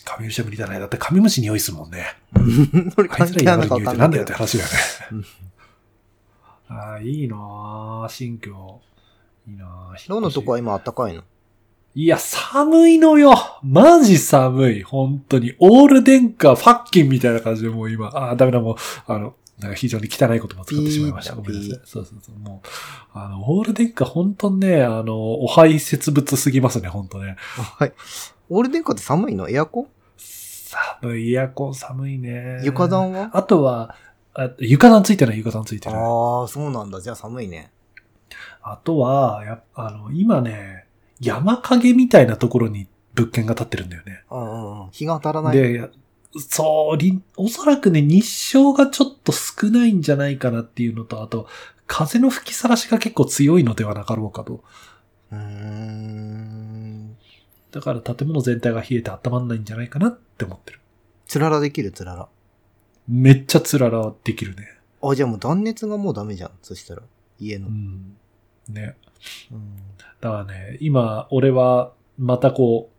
カメムシは無理だね。だってカメムシ匂いするもんね。俺関係ない匂いってなんだよって。話だよねうん。ああ、いいなぁ、新居。いいなぁ。ローのとこは今あったかいの？いや、寒いのよマジ寒い本当に。オール電化、ファッキンみたいな感じでもう今、ああ、ダメだ、もう、あの、なんか非常に汚い言葉使ってしまいました。ごめんなさい。そうそうそう。もう、あの、オール電化本当ね、あの、お排泄物すぎますね、本当ね。はい。オール電化って寒いの？エアコン？寒い、エアコン寒いね。床暖は？あとは、あ床暖ついてない、床暖ついてない。ああ、そうなんだ。じゃあ寒いね。あとは、やっぱあの、今ね、山陰みたいなところに物件が建ってるんだよね。うんうんうん。日が当たらない。で、そう、りおそらくね、日照がちょっと少ないんじゃないかなっていうのと、あと、風の吹きさらしが結構強いのではなかろうかと。うーん。だから建物全体が冷えて温まんないんじゃないかなって思ってる。つららできるつらら。めっちゃつららできるね。あ、じゃあもう断熱がもうダメじゃん。そしたら。家の。うん。ね。うん。だからね、今、俺は、またこ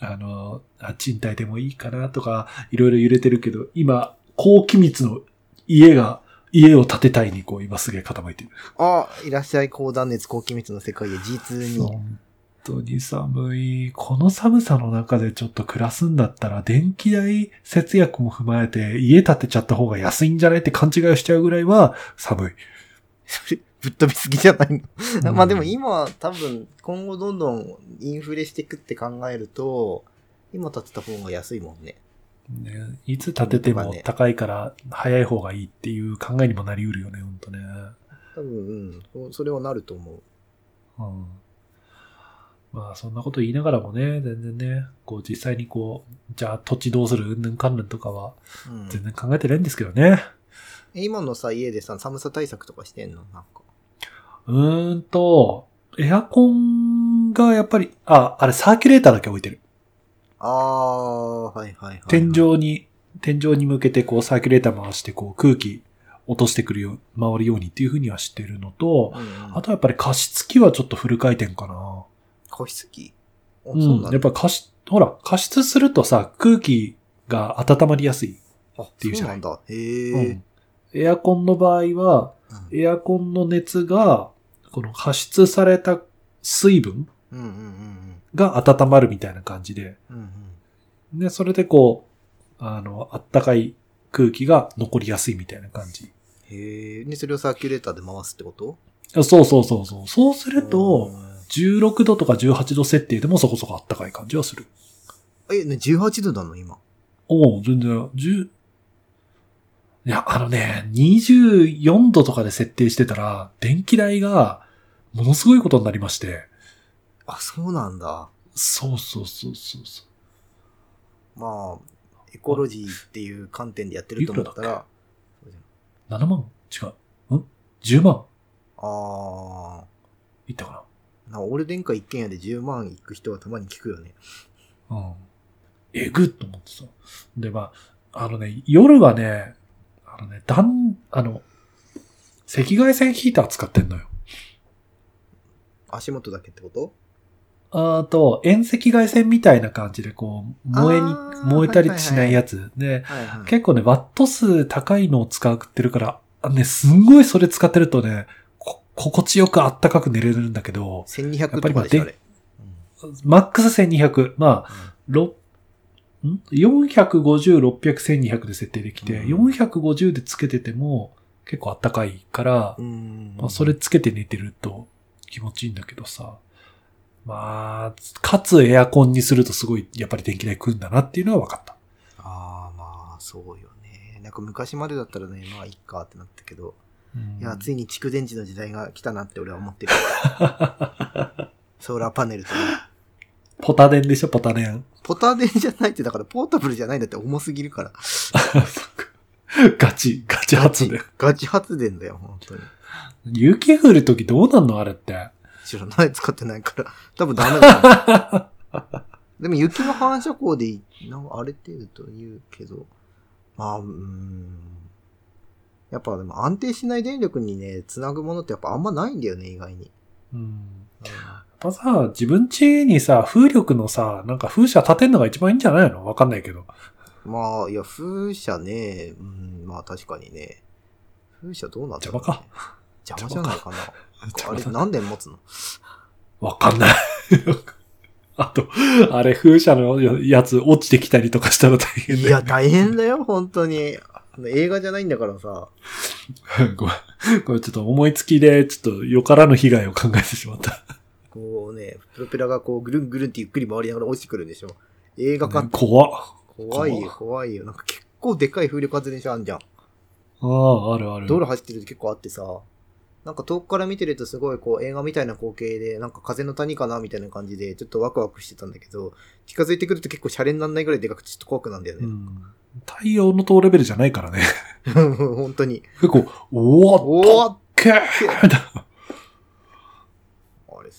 う、あの、あ賃貸でもいいかなとか、いろいろ揺れてるけど、今、高機密の家が、家を建てたいにこう、今すげえ傾いてる。あ、いらっしゃい、高断熱、高気密の世界で G2 に。本当に寒い。この寒さの中でちょっと暮らすんだったら、電気代節約も踏まえて、家建てちゃった方が安いんじゃないって勘違いをしちゃうぐらいは寒い。それ、ぶっ飛びすぎじゃないの、うんまあでも今は多分、今後どんどんインフレしていくって考えると、今建てた方が安いもんね。ね、いつ建てても高いから早い方がいいっていう考えにもなりうるよね、ほんとね。多分、うんそ、それはなると思う。うん。まあそんなこと言いながらもね、全然ね、こう実際にこう、じゃあ土地どうする？うんぬんかんぬんとかはうん全然考えてないんですけどね。え今のさ、家でさ、寒さ対策とかしてんの？なんか。うーんと、エアコンがやっぱり、あ、あれサーキュレーターだけ置いてる。ああ、はいはいはい。天井に、天井に向けてこうサーキュレーター回してこう空気落としてくるよう、回るようにっていうふうにはしてるのと、うんうん、あとはやっぱり加湿器はちょっとフル回転かな。加湿器？あう。んやっぱ加湿、ほら、加湿するとさ、空気が温まりやすい。あ、ていうじゃない？そうなんだ。へえ、うん。エアコンの場合は、うん。エアコンの熱が、この加湿された水分うんうんうんが温まるみたいな感じで。で、それでこう、あの、あったかい空気が残りやすいみたいな感じ。へえ。で、それをサーキュレーターで回すってこと？そうそうそうそう。そうするとう、ん16度とか18度設定でもそこそこあったかい感じはする。え、ね、18度なの？今。おお全然、10、いや、あのね、24度とかで設定してたら、電気代が、ものすごいことになりまして。あ、そうなんだ。そうそうそうそうそう。まあ、エコロジーっていう観点でやってると思ったらら、7万？違う。ん ?10 万？あいったかー、なんか俺電化一軒家で10万いく人はたまに聞くよね。なうん。えぐっと思ってさ。で、まあ、あのね、夜はね、あのね、だん、あの、赤外線ヒーター使ってんのよ。足元だけってこと？あと、遠赤外線みたいな感じで、こう、燃えに燃えたりしないやつ。で、はいはい。結構ね、ワット数高いのを使ってるから、あのね、すんごいそれ使ってるとね、こ心地よくあったかく寝れるんだけど、1200とかでしょ、あれ。マックス1200、まあ、ろん ?450、600、1200で設定できて、うん450でつけてても結構あったかいから、うん。うん。まあ、それつけて寝てると気持ちいいんだけどさ。まあ、かつエアコンにするとすごい、やっぱり電気代食うんだなっていうのは分かった。ああ、まあ、そうよね。なんか昔までだったらね、まあ、いっかってなったけど、うんいや、ついに蓄電池の時代が来たなって俺は思ってる。ソーラーパネルとね。ポタ電でしょ、ポタ電。ポタ電じゃないって、だからポータブルじゃないんだって重すぎるから。ガチ、ガチ発電。ガチ発電だよ、本当に。雪降るときどうなんのあれって。知らない、使ってないから。多分ダメだ。で も雪の反射光でなんかある程度と言うけど、まあ、うーん。やっぱでも安定しない電力にね、つなぐものってやっぱあんまないんだよね、意外に。うん。うんやっぱさ、自分家にさ、風力のさ、なんか風車立てんのが一番いいんじゃないの？わかんないけど。まあ、いや、風車ね、うん、まあ確かにね。風車どうなんだろう、ね、邪魔か。邪魔じゃないかな。あれ何年持つの？わかんない。あと、あれ風車のやつ落ちてきたりとかしたら大変だよ、いや、大変だよ、本当に。映画じゃないんだからさ。ごめん。これちょっと思いつきで、ちょっとよからぬ被害を考えてしまった。こうね、プロペラがこうぐるんぐるんってゆっくり回りながら落ちてくるんでしょ。映画か、怖っ。怖いよ、怖いよ。なんか結構でかい風力発電所あんじゃん。ああ、あるある。道路走ってると結構あってさ、なんか遠くから見てるとすごいこう映画みたいな光景で、なんか風の谷かなみたいな感じで、ちょっとワクワクしてたんだけど、近づいてくると結構シャレになんないぐらいでかくてちょっと怖くなんだよね。うん。太陽の塔レベルじゃないからね。本当に。結構、おおっけー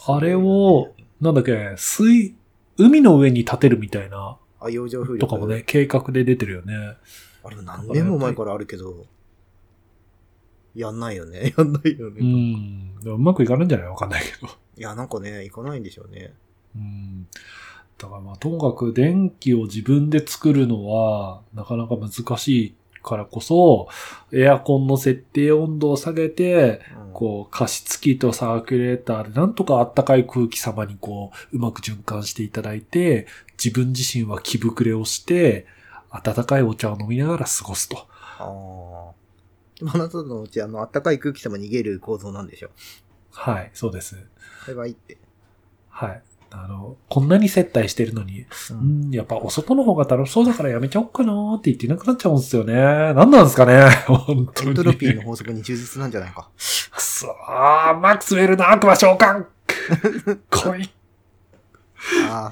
あれを、なんだっけ、水、海の上に立てるみたいな、あ、洋上風力とかもね、計画で出てるよね。あれも何年も前からあるけど、やんないよね。やんないようね。ん。でもうまくいかないんじゃない？わかんないけど。いや、なんかね、いかないんでしょうね。うん。だからまあ、ともかく電気を自分で作るのは、なかなか難しいからこそ、エアコンの設定温度を下げて、うん、こう、加湿器とサーキュレーターでなんとか暖かい空気様にこう、うまく循環していただいて、自分自身は気膨れをして、温かいお茶を飲みながら過ごすと。ああ。でもあなたのうち、あの、暖かい空気様逃げる構造なんでしょ。はい、そうです。それはいいって。はい。あの、こんなに接待してるのに、ううん、やっぱお外の方が楽しそうだからやめちゃおっかなーって言っていなくなっちゃうんですよね。何なんですかね本当に。エントロピーの法則に忠実なんじゃないか。くそー、マックスウェルの悪魔召喚 来い。ああ、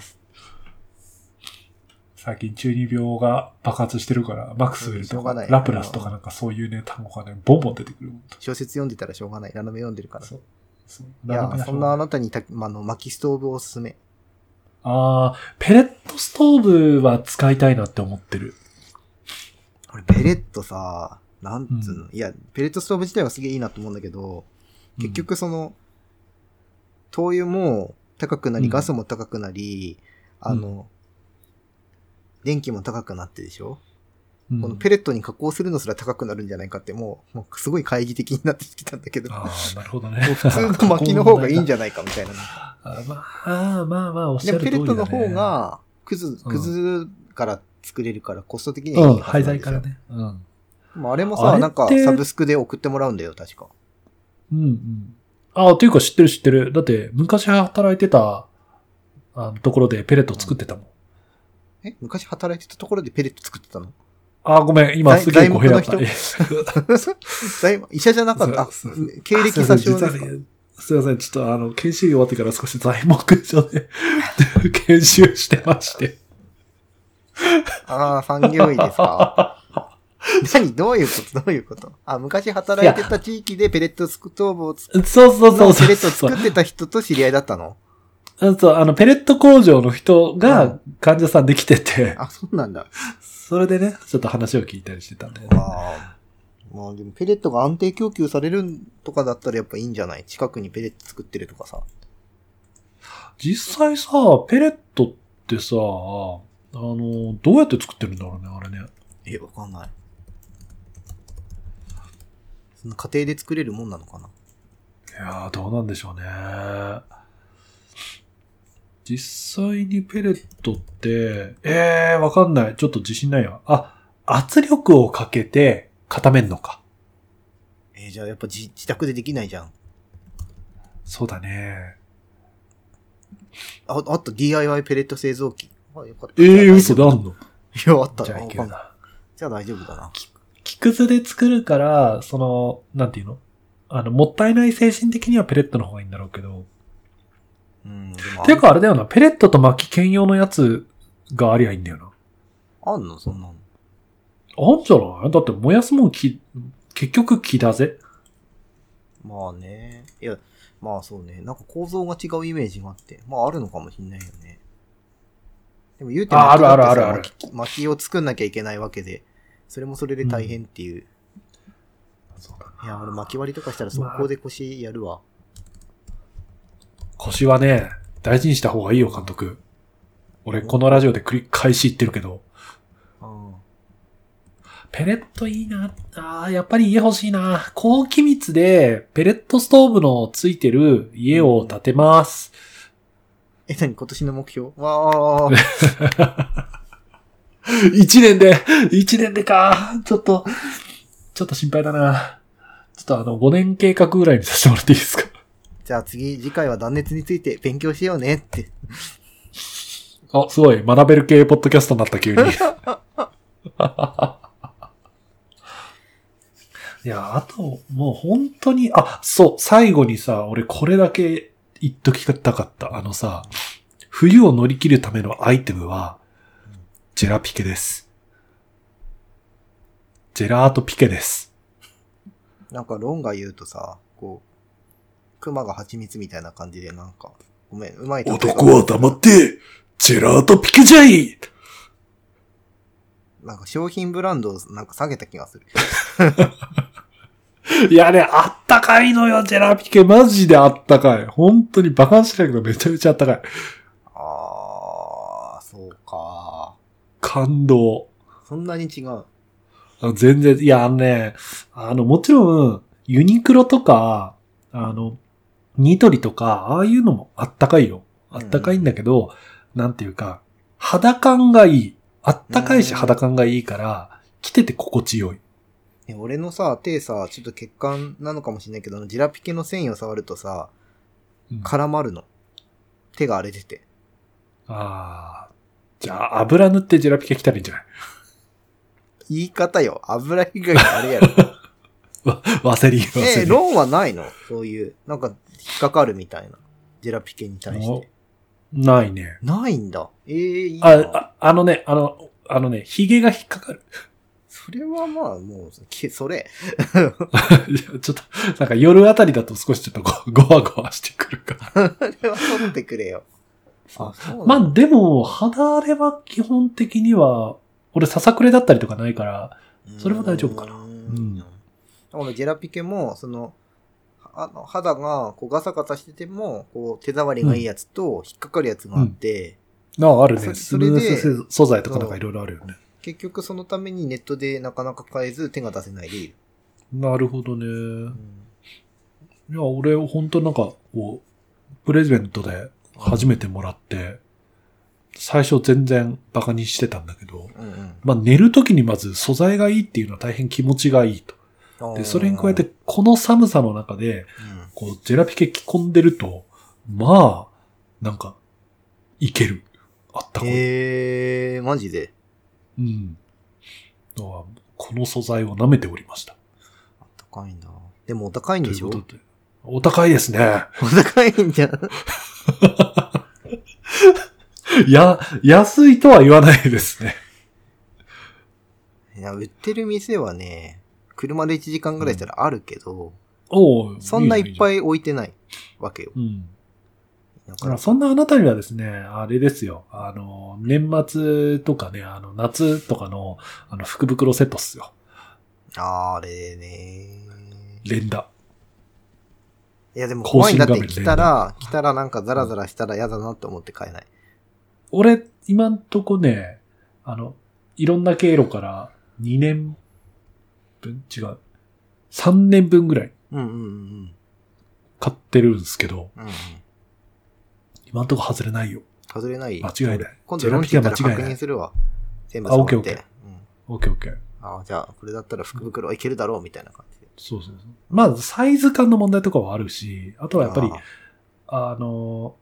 最近中二病が爆発してるから、マックスウェルとか、ラプラスとかなんかそういうね、単語がね、ボンボン出てくる。小説読んでたらしょうがない。ラノベ読んでるから。そうそういや、そんなあなたにた、まあ、あの、薪ストーブをおすすめ。あー、ペレットストーブは使いたいなって思ってる。これ、ペレットさ、なんつうの、ういや、ペレットストーブ自体はすげえいいなと思うんだけど、結局その、灯油も高くなり、うんガスも高くなり、あの、電気も高くなってでしょ、うん、このペレットに加工するのすら高くなるんじゃないかって、もう、もうすごい懐疑的になってきたんだけど、もあー、なるほどね。う普通の薪の方がいいんじゃゃないかみたいな。あまあ、まあまあ、おっしゃる通りだ、ね。ペレットの方、が、くず、くずから作れるから、コスト的にうん、はいいはずなんですよ廃材から。ね。うん。でもあれもさ、なんかサブスクで送ってもらうんだよ、確か。うんうん。あ、というか知ってる知ってる。だって、昔働いてた、あの、ところでペレット作ってたもん。え昔働いてたところでペレット作ってたの？あ、ごめん、今材すげえ語弊だった。医者じゃなかった？経歴詐称ですかあすいませんちょっとあの、研修医終わってから少し材木所で 研修してまして。ああ、産業医ですか？何？どういうこと？どういうこと？あ、昔働いてた地域でペレットストーブを作そうそうそうそう。ペレットを作ってた人と知り合いだったの？あそう、あの、ペレット工場の人うが患者さんできてて、あ、そうなんだ。それでね、ちょっと話を聞いたりしてたんだよね。ああ。まあでもペレットが安定供給されるとかだったらやっぱいいんじゃない？近くにペレット作ってるとかさ。実際さ、ペレットってさ、あの、どうやって作ってるんだろうね、あれね。え、わかんない。その家庭で作れるもんなのかな？いやー、どうなんでしょうね。実際にペレットって、えー、わかんない。ちょっと自信ないわ。あ、圧力をかけて固めんのか。えーじゃあやっぱ自自宅でできないじゃん。そうだね。あ、あと DIY ペレット製造機。あ、よかった。えー、じゃあ嘘であんの？いや、あったじゃあらいけるな。じゃあ大丈夫だな。木くずで作るから、その、なんていうの？あの、もったいない精神的にはペレットの方がいいんだろうけど。うん、ていうかあれだよな、ペレットと薪兼用のやつがありゃいいんだよな。あんの？そんなの。あんじゃない？だって燃やすもん木、結局木だぜ。まあね。いや、まあそうね。なんか構造が違うイメージがあって。まああるのかもしんないよね。でも言うてもああるあるあるある薪薪を作んなきゃいけないわけで。それもそれで大変っていう。そうだいや、俺巻き割りとかしたら速攻で腰やるわ。腰はね、大事にした方がいいよ、監督。俺、このラジオで繰り返し言ってるけど、うん。ペレットいいな。ああ、やっぱり家欲しいな。高気密で、ペレットストーブのついてる家を建てます。え、何？今年の目標？わー。一年で、一年でか。ちょっと、ちょっと心配だな。ちょっとあの、5年計画ぐらいにさせてもらっていいですか？じゃあ次、次回は断熱について勉強しようねって。あ、すごい。学べる系ポッドキャストになった、急に。いや、あと、もう本当に、あ、そう、最後にさ、俺これだけ言っときたかった。あのさ、冬を乗り切るためのアイテムは、ジェラピケです。ジェラートピケです。なんか、ロンが言うとさ、こう、熊が蜂蜜みたいな感じで、なんか、ごめん、うまい男は黙って、ジェラートピケじゃいなんか商品ブランドをなんか下げた気がする。いやね、あったかいのよ、ジェラピケ。マジであったかい。本当にバカンしないけどめちゃめちゃあったかい。あー、そうか。感動。そんなに違う。あ全然、いや、あのね、あの、もちろん、ユニクロとか、あの、ニトリとか、ああいうのもあったかいよ。あったかいんだけど、なんていうか、肌感がいい。あったかいしうん肌感がいいから、着てて心地よい。ね俺のさ、手さ、ちょっと血管なのかもしれないけど、ジェラピケの繊維を触るとさ、うん絡まるの。手が荒れてて。ああ。じゃあ、油塗ってジェラピケ着たらいいんじゃない？言い方よ。油以外のあれやろ。わワセリン、ワセリン。えー、ロンはないの？そういう、なんか、引っかかるみたいな。ジェラピケに対して。ないね。ないんだ。ええー、いいな。あ、ああのね、あの、あのね、髭が引っかかる。それはまあ、もう、けそれ。ちょっと、なんか夜あたりだと少しちょっとごごわごわしてくるから。それは取ってくれよ。あ、そうまなんだあでも、肌荒れは基本的には、俺ささくれだったりとかないから、それは大丈夫かなううんん。このジェラピケも、その、あの肌がこうガサガサしてても、こう手触りがいいやつと引っかかるやつがあって、ああ、あるね。それで素材とかなんかいろいろあるよね。結局そのためにネットでなかなか買えず手が出せないでいる。なるほどね。うんいや、俺、本当なんか、こう、プレゼントで初めてもらって、最初全然バカにしてたんだけど、うんうんまあ寝るときにまず素材がいいっていうのは大変気持ちがいいと。で、それに加えて、、この寒さの中で、うんこう、ジェラピケ着込んでると、まあ、なんか、いける。あったかい。へえー、マジで？うん。この素材を舐めておりました。あったかいんだ。でもお高いんでしょ？う。お高いですね。お高いんじゃん。い や、安いとは言わないですね。いや、売ってる店はね、車で1時間ぐらいしたらあるけど、おうそんないっぱいい置いてないわけよ。い。うん。だからそんなあなたにはですね、あれですよ。あの、年末とかね、あの、夏とかの、あの、福袋セットっすよ。あれね連打。いやでも更怖いんだって新画面来たら、来たらなんかザラザラしたら嫌だなって思って買えない。俺、今んとこね、あの、いろんな経路から2年分、違う。3年分ぐらいうんうんうん買ってるんですけど、うん。うんうん。今んとこ外れないよ。外れない？間違いない今度ロンチ行ったらは間違いない確認するわ。全部あオッケー触ってオッケオッケーオッケー。うん。あじゃあ、これだったら福袋はいけるだろうみたいな感じで。そうそうそう。まあ、サイズ感の問題とかはあるし、あとはやっぱり、ああの、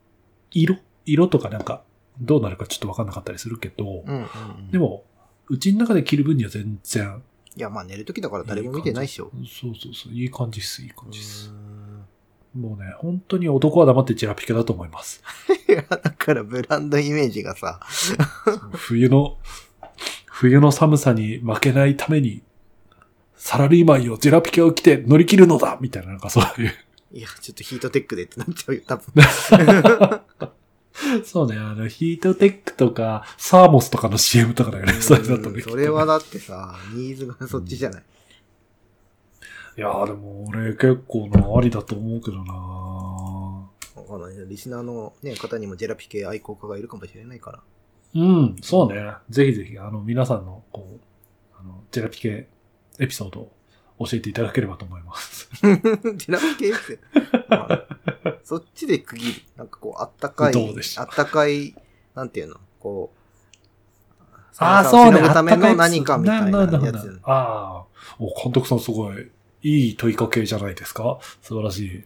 色？色とかなんか、どうなるかちょっとわかんなかったりするけど、ー。うんうんうん。で、も、うちの中で着る分には全然。いやまあ寝るときだから誰も見てないっしょ。そうそうそう。いい感じっす、いい感じっすう。んもうね、本当に男は黙ってジェラピケだと思います。いや、だからブランドイメージがさ、冬の、冬の寒さに負けないために、サラリーマンよ、ジェラピケを着て乗り切るのだみたいな、なんかそういう。いや、ちょっとヒートテックでってなっちゃうよ、多分。そうね、あの、ヒートテックとか、サーモスとかの CM とかだよね、それだとね。うんそれはだってさ、ニーズがそっちじゃない。いやーでも俺結構な、ありだと思うけどなわかんない。リスナーの、ね、方にもジェラピ系愛好家がいるかもしれないから。うん、そうね。ぜひぜひ、あの、皆さんの、こう、あの、ジェラピ系エピソードを教えていただければと思います。ジェラピ系って。まあそっちで区切る。なんかこう、あったかい、どうでしょうあったかい、なんていうの？こう、ああ、そうね。ための何かみたいなやつ。ああ、お、監督さんすごい、いい問いかけじゃないですか？素晴らしい。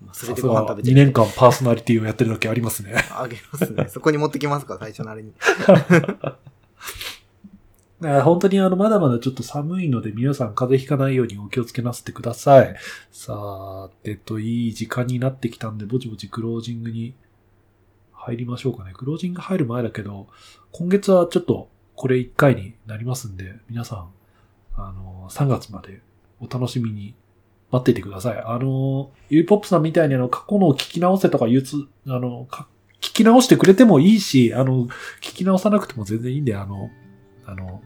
まあそれでさすが2ご飯食べて年間パーソナリティをやってるだけありますね。あげますね。そこに持ってきますか、最初のあれに。だから本当にあの、まだまだちょっと寒いので皆さん風邪ひかないようにお気をつけなすってください。さあ、えっと、いい時間になってきたんで、ぼちぼちクロージングに入りましょうかね。クロージング入る前だけど、今月はちょっとこれ1回になりますんで、皆さん、あの、3月までお楽しみに待っていてください。あの、ゆいポップさんみたいにあの、過去のを聞き直せとか言うつ、あの、聞き直してくれてもいいし、あの、聞き直さなくても全然いいんで、あの、あの、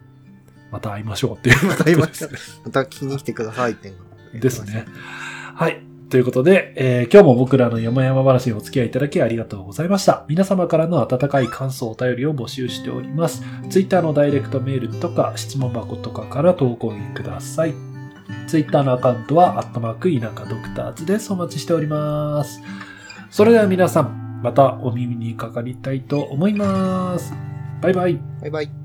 また会いましょうっていう。また会いましょうまた聞きに来てくださいっていうのですね。はい。ということで、えー今日も僕らの山々話にお付き合いいただきありがとうございました。皆様からの温かい感想、お便りを募集しております。Twitter のダイレクトメールとか質問箱とかから投稿ください。Twitter のアカウントは、アットマーク田舎ドクターズです。お待ちしております。それでは皆さん、またお耳にかかりたいと思います。バイバイ。バイバイ。